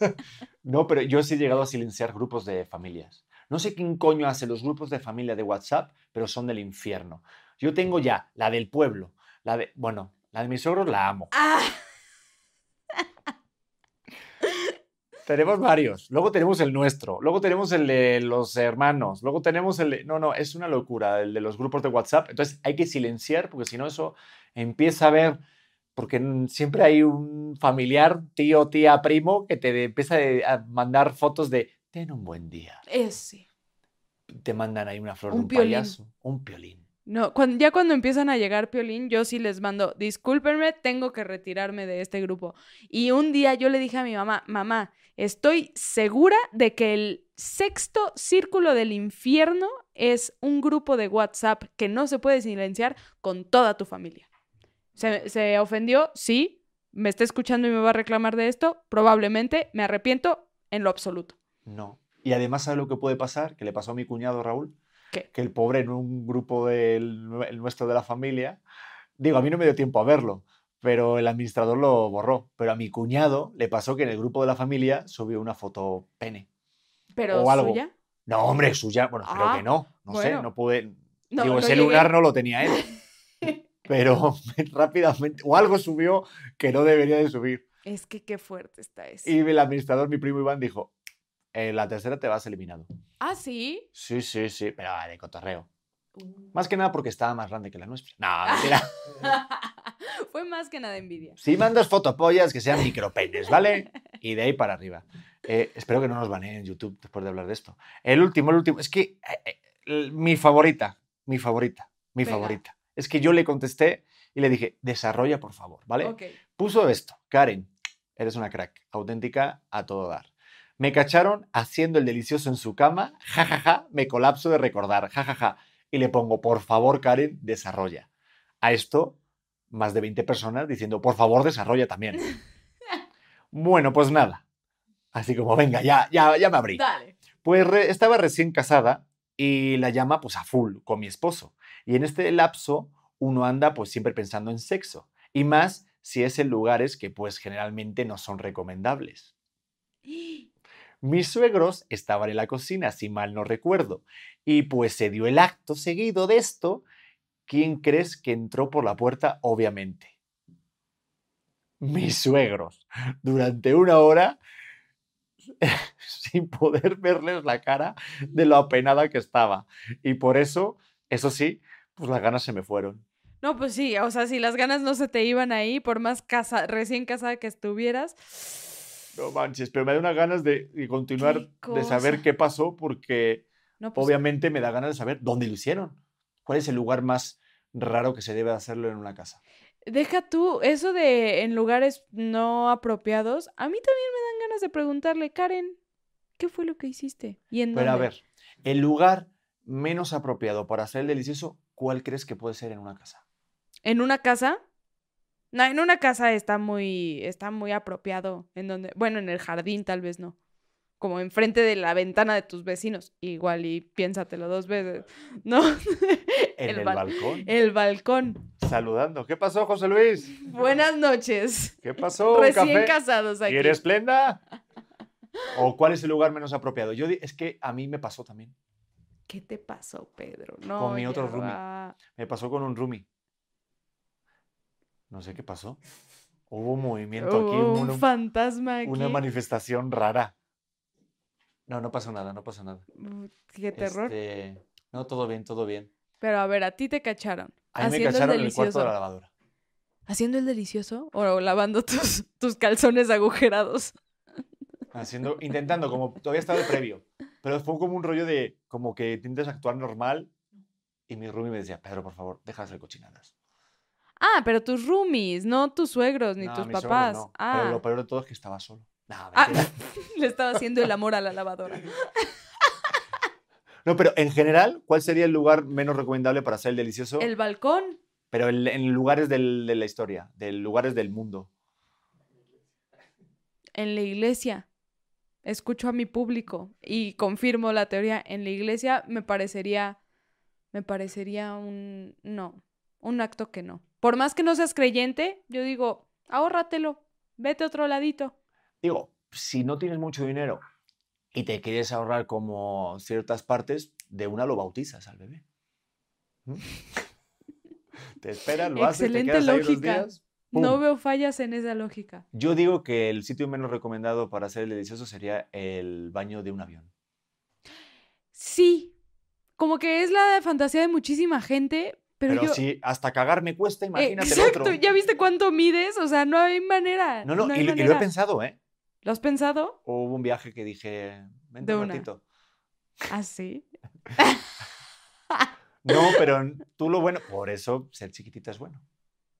(laughs) no, pero yo sí he llegado a silenciar grupos de familias. No sé quién coño hace los grupos de familia de WhatsApp, pero son del infierno. Yo tengo ya la del pueblo, la de, bueno, la de mis suegros la amo. Ah. (laughs) Tenemos varios. Luego tenemos el nuestro. Luego tenemos el de los hermanos. Luego tenemos el de... No, no, es una locura el de los grupos de WhatsApp. Entonces hay que silenciar porque si no eso empieza a ver... Porque siempre hay un familiar, tío, tía, primo, que te empieza a mandar fotos de... Ten un buen día. Ese. Te mandan ahí una flor un de un payaso. Un piolín. Ya cuando empiezan a llegar Piolín, yo sí les mando, discúlpenme, tengo que retirarme de este grupo. Y un día yo le dije a mi mamá, mamá, Estoy segura de que el sexto círculo del infierno es un grupo de WhatsApp que no se puede silenciar con toda tu familia. ¿Se, ofendió? Sí. ¿Me está escuchando y me va a reclamar de esto? Probablemente. Me arrepiento en lo absoluto. No. Y además, ¿sabe lo que puede pasar? Que le pasó a mi cuñado Raúl. Que el pobre en un grupo del nuestro de la familia, digo, a mí no me dio tiempo a verlo, pero el administrador lo borró. Pero a mi cuñado le pasó que en el grupo de la familia subió una foto pene. ¿Pero o algo. suya? No, hombre, suya. Bueno, creo que ah, no. No sé, no pude. Digo, ese lugar no lo tenía él. (laughs) pero (laughs) rápidamente. O algo subió que no debería de subir. Es que qué fuerte está eso. Y el administrador, mi primo Iván, dijo: en la tercera te vas eliminado. ¿Ah, sí? Sí, sí, sí. Pero de cotorreo. Uh. Más que nada porque estaba más grande que la nuestra. No, (laughs) mentira. (laughs) Fue más que nada envidia. Si mandas fotopollas que sean (laughs) micropenes, ¿vale? Y de ahí para arriba. Eh, espero que no nos baneen en YouTube después de hablar de esto. El último, el último. Es que eh, eh, mi favorita, mi favorita, mi favorita. Es que yo le contesté y le dije, desarrolla por favor, ¿vale? Puso esto. Karen, eres una crack, auténtica a todo dar. Me cacharon haciendo el delicioso en su cama, jajaja, ja, ja, me colapso de recordar, jajaja. Ja, y le pongo, por favor, Karen, desarrolla. A esto más de 20 personas diciendo, por favor, desarrolla también. (laughs) bueno, pues nada. Así como, venga, ya, ya, ya me abrí. Dale. Pues estaba recién casada y la llama pues a full con mi esposo. Y en este lapso uno anda pues siempre pensando en sexo. Y más si es en lugares que pues generalmente no son recomendables. Mis suegros estaban en la cocina, si mal no recuerdo, y pues se dio el acto seguido de esto ¿quién crees que entró por la puerta? Obviamente. Mis suegros. Durante una hora (laughs) sin poder verles la cara de lo apenada que estaba. Y por eso, eso sí, pues las ganas se me fueron. No, pues sí, o sea, si las ganas no se te iban ahí, por más casa, recién casada que estuvieras. No manches, pero me da unas ganas de, continuar, de saber qué pasó, porque pues obviamente me da ganas de saber dónde lo hicieron. ¿Cuál es el lugar más raro que se debe hacerlo en una casa. Deja tú, eso de en lugares no apropiados, a mí también me dan ganas de preguntarle, Karen, ¿qué fue lo que hiciste? ¿Y en Pero a ver, el lugar menos apropiado para hacer el delicioso, ¿cuál crees que puede ser en una casa? ¿En una casa? No, en una casa está muy, está muy apropiado. En donde, bueno, en el jardín tal vez no. como enfrente de la ventana de tus vecinos. Igual y piénsatelo dos veces, (laughs) ¿no? (laughs) En el, bal- balcón. El balcón. Saludando. ¿Qué pasó, José Luis? Buenas noches. ¿Qué pasó? ¿Un Recién café? casados aquí. ¿Quieres plenda? ¿O cuál es el lugar menos apropiado? Yo es que a mí me pasó también. ¿Qué te pasó, Pedro? No, Con mi otro roomie. va. Me pasó con un roomie. No sé qué pasó. Hubo un movimiento aquí, un- un fantasma aquí. una manifestación rara. No, no pasó nada, no pasó nada. Qué terror. Este, no, todo bien, todo bien. Pero a ver, a ti te cacharon. A mí me cacharon el en el cuarto de la lavadora. ¿Haciendo el delicioso? ¿O lavando tus, tus calzones agujerados? Haciendo, intentando, como todavía estaba de previo. Pero fue como un rollo de, como que intentas actuar normal. Y mi roomie me decía, Pedro, por favor, deja de hacer cochinadas. Ah, pero tus roomies, no tus suegros ni No, tus papás. no. Ah, Pero lo peor de todo es que estaba solo. No, Ah, (laughs) le estaba haciendo el amor a la lavadora. No, pero en general, ¿cuál sería el lugar menos recomendable para hacer el delicioso? El balcón. Pero en lugares del- de la historia, de lugares del mundo. En la iglesia. Escucho a mi público y confirmo la teoría. En la iglesia me parecería. Me parecería un. No. Un acto que no. Por más que no seas creyente, yo digo, ahórratelo. Vete a otro ladito. Digo, si no tienes mucho dinero y te quieres ahorrar como ciertas partes, de una lo bautizas al bebé. ¿Mm? (laughs) Te esperas, lo haces, te quedas ahí unos días, No veo fallas en esa lógica. Yo digo que el sitio menos recomendado para hacer el delicioso sería el baño de un avión. Sí. Como que es la fantasía de muchísima gente, pero, Pero, yo. si hasta cagar me cuesta, imagínate el Exacto, otro. ¿ya viste cuánto mides? O sea, no hay manera. No, no, y, lo- y lo he pensado, ¿eh? ¿Lo has pensado? Hubo un viaje que dije, vente un ratito. Ah, sí. (laughs) No, pero tú lo bueno, por eso ser chiquitita es bueno.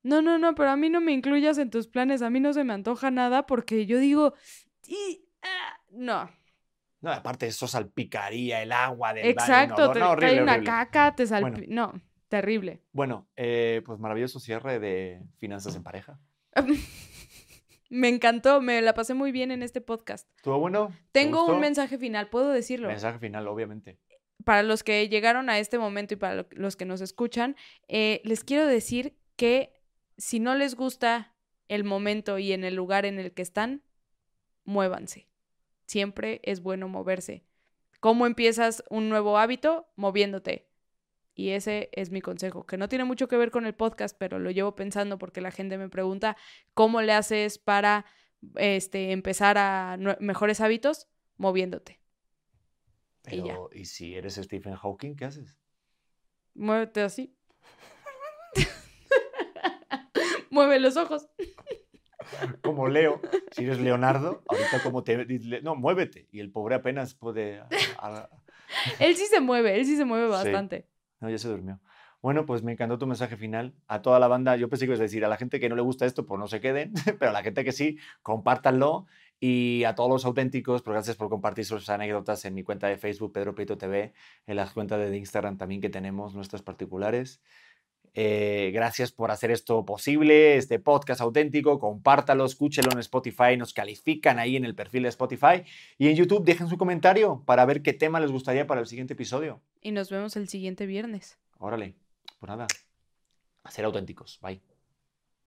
No, no, no, pero a mí no me incluyas en tus planes. A mí no se me antoja nada porque yo digo. "Y, ah", no. No, aparte eso salpicaría el agua del Exacto, baño. te no, horrible, cae una horrible. caca, te salpi... Bueno. No, terrible. Bueno, eh, pues maravilloso cierre de finanzas en pareja. (laughs) me encantó, me la pasé muy bien en este podcast. ¿Estuvo bueno? ¿Te Tengo un mensaje final, ¿puedo decirlo? Mensaje final, obviamente. para los que llegaron a este momento y para lo- los que nos escuchan, eh, les quiero decir que si no les gusta el momento y en el lugar en el que están, muévanse. Siempre es bueno moverse. ¿Cómo empiezas un nuevo hábito? Moviéndote. Y ese es mi consejo, que no tiene mucho que ver con el podcast, pero lo llevo pensando porque la gente me pregunta cómo le haces para este, empezar a mejores hábitos, moviéndote. Y ya. Pero, ¿y si eres Stephen Hawking, qué haces? Muévete así. (laughs) Mueve los ojos. Como Leo. Si eres Leonardo, ahorita como te... No, muévete. Y el pobre apenas puede... a- a- Él sí se mueve, él sí se mueve Sí. No, ya se durmió. Bueno, pues me encantó tu mensaje final. A toda la banda, yo pensé que ibas decir, a la gente que no le gusta esto, pues no se queden, (laughs) pero a la gente que sí, compártanlo. Y a todos los auténticos, pues gracias por compartir sus anécdotas en mi cuenta de Facebook, Pedro Prieto TV, en las cuentas de Instagram también que tenemos, nuestras particulares. Eh, gracias por hacer esto posible, este podcast auténtico. Compártalo, escúchelo en Spotify, nos califican ahí en el perfil de Spotify. Y en YouTube dejen su comentario para ver qué tema les gustaría para el siguiente episodio. Y nos vemos el siguiente viernes. Órale, pues nada, a ser auténticos. Bye.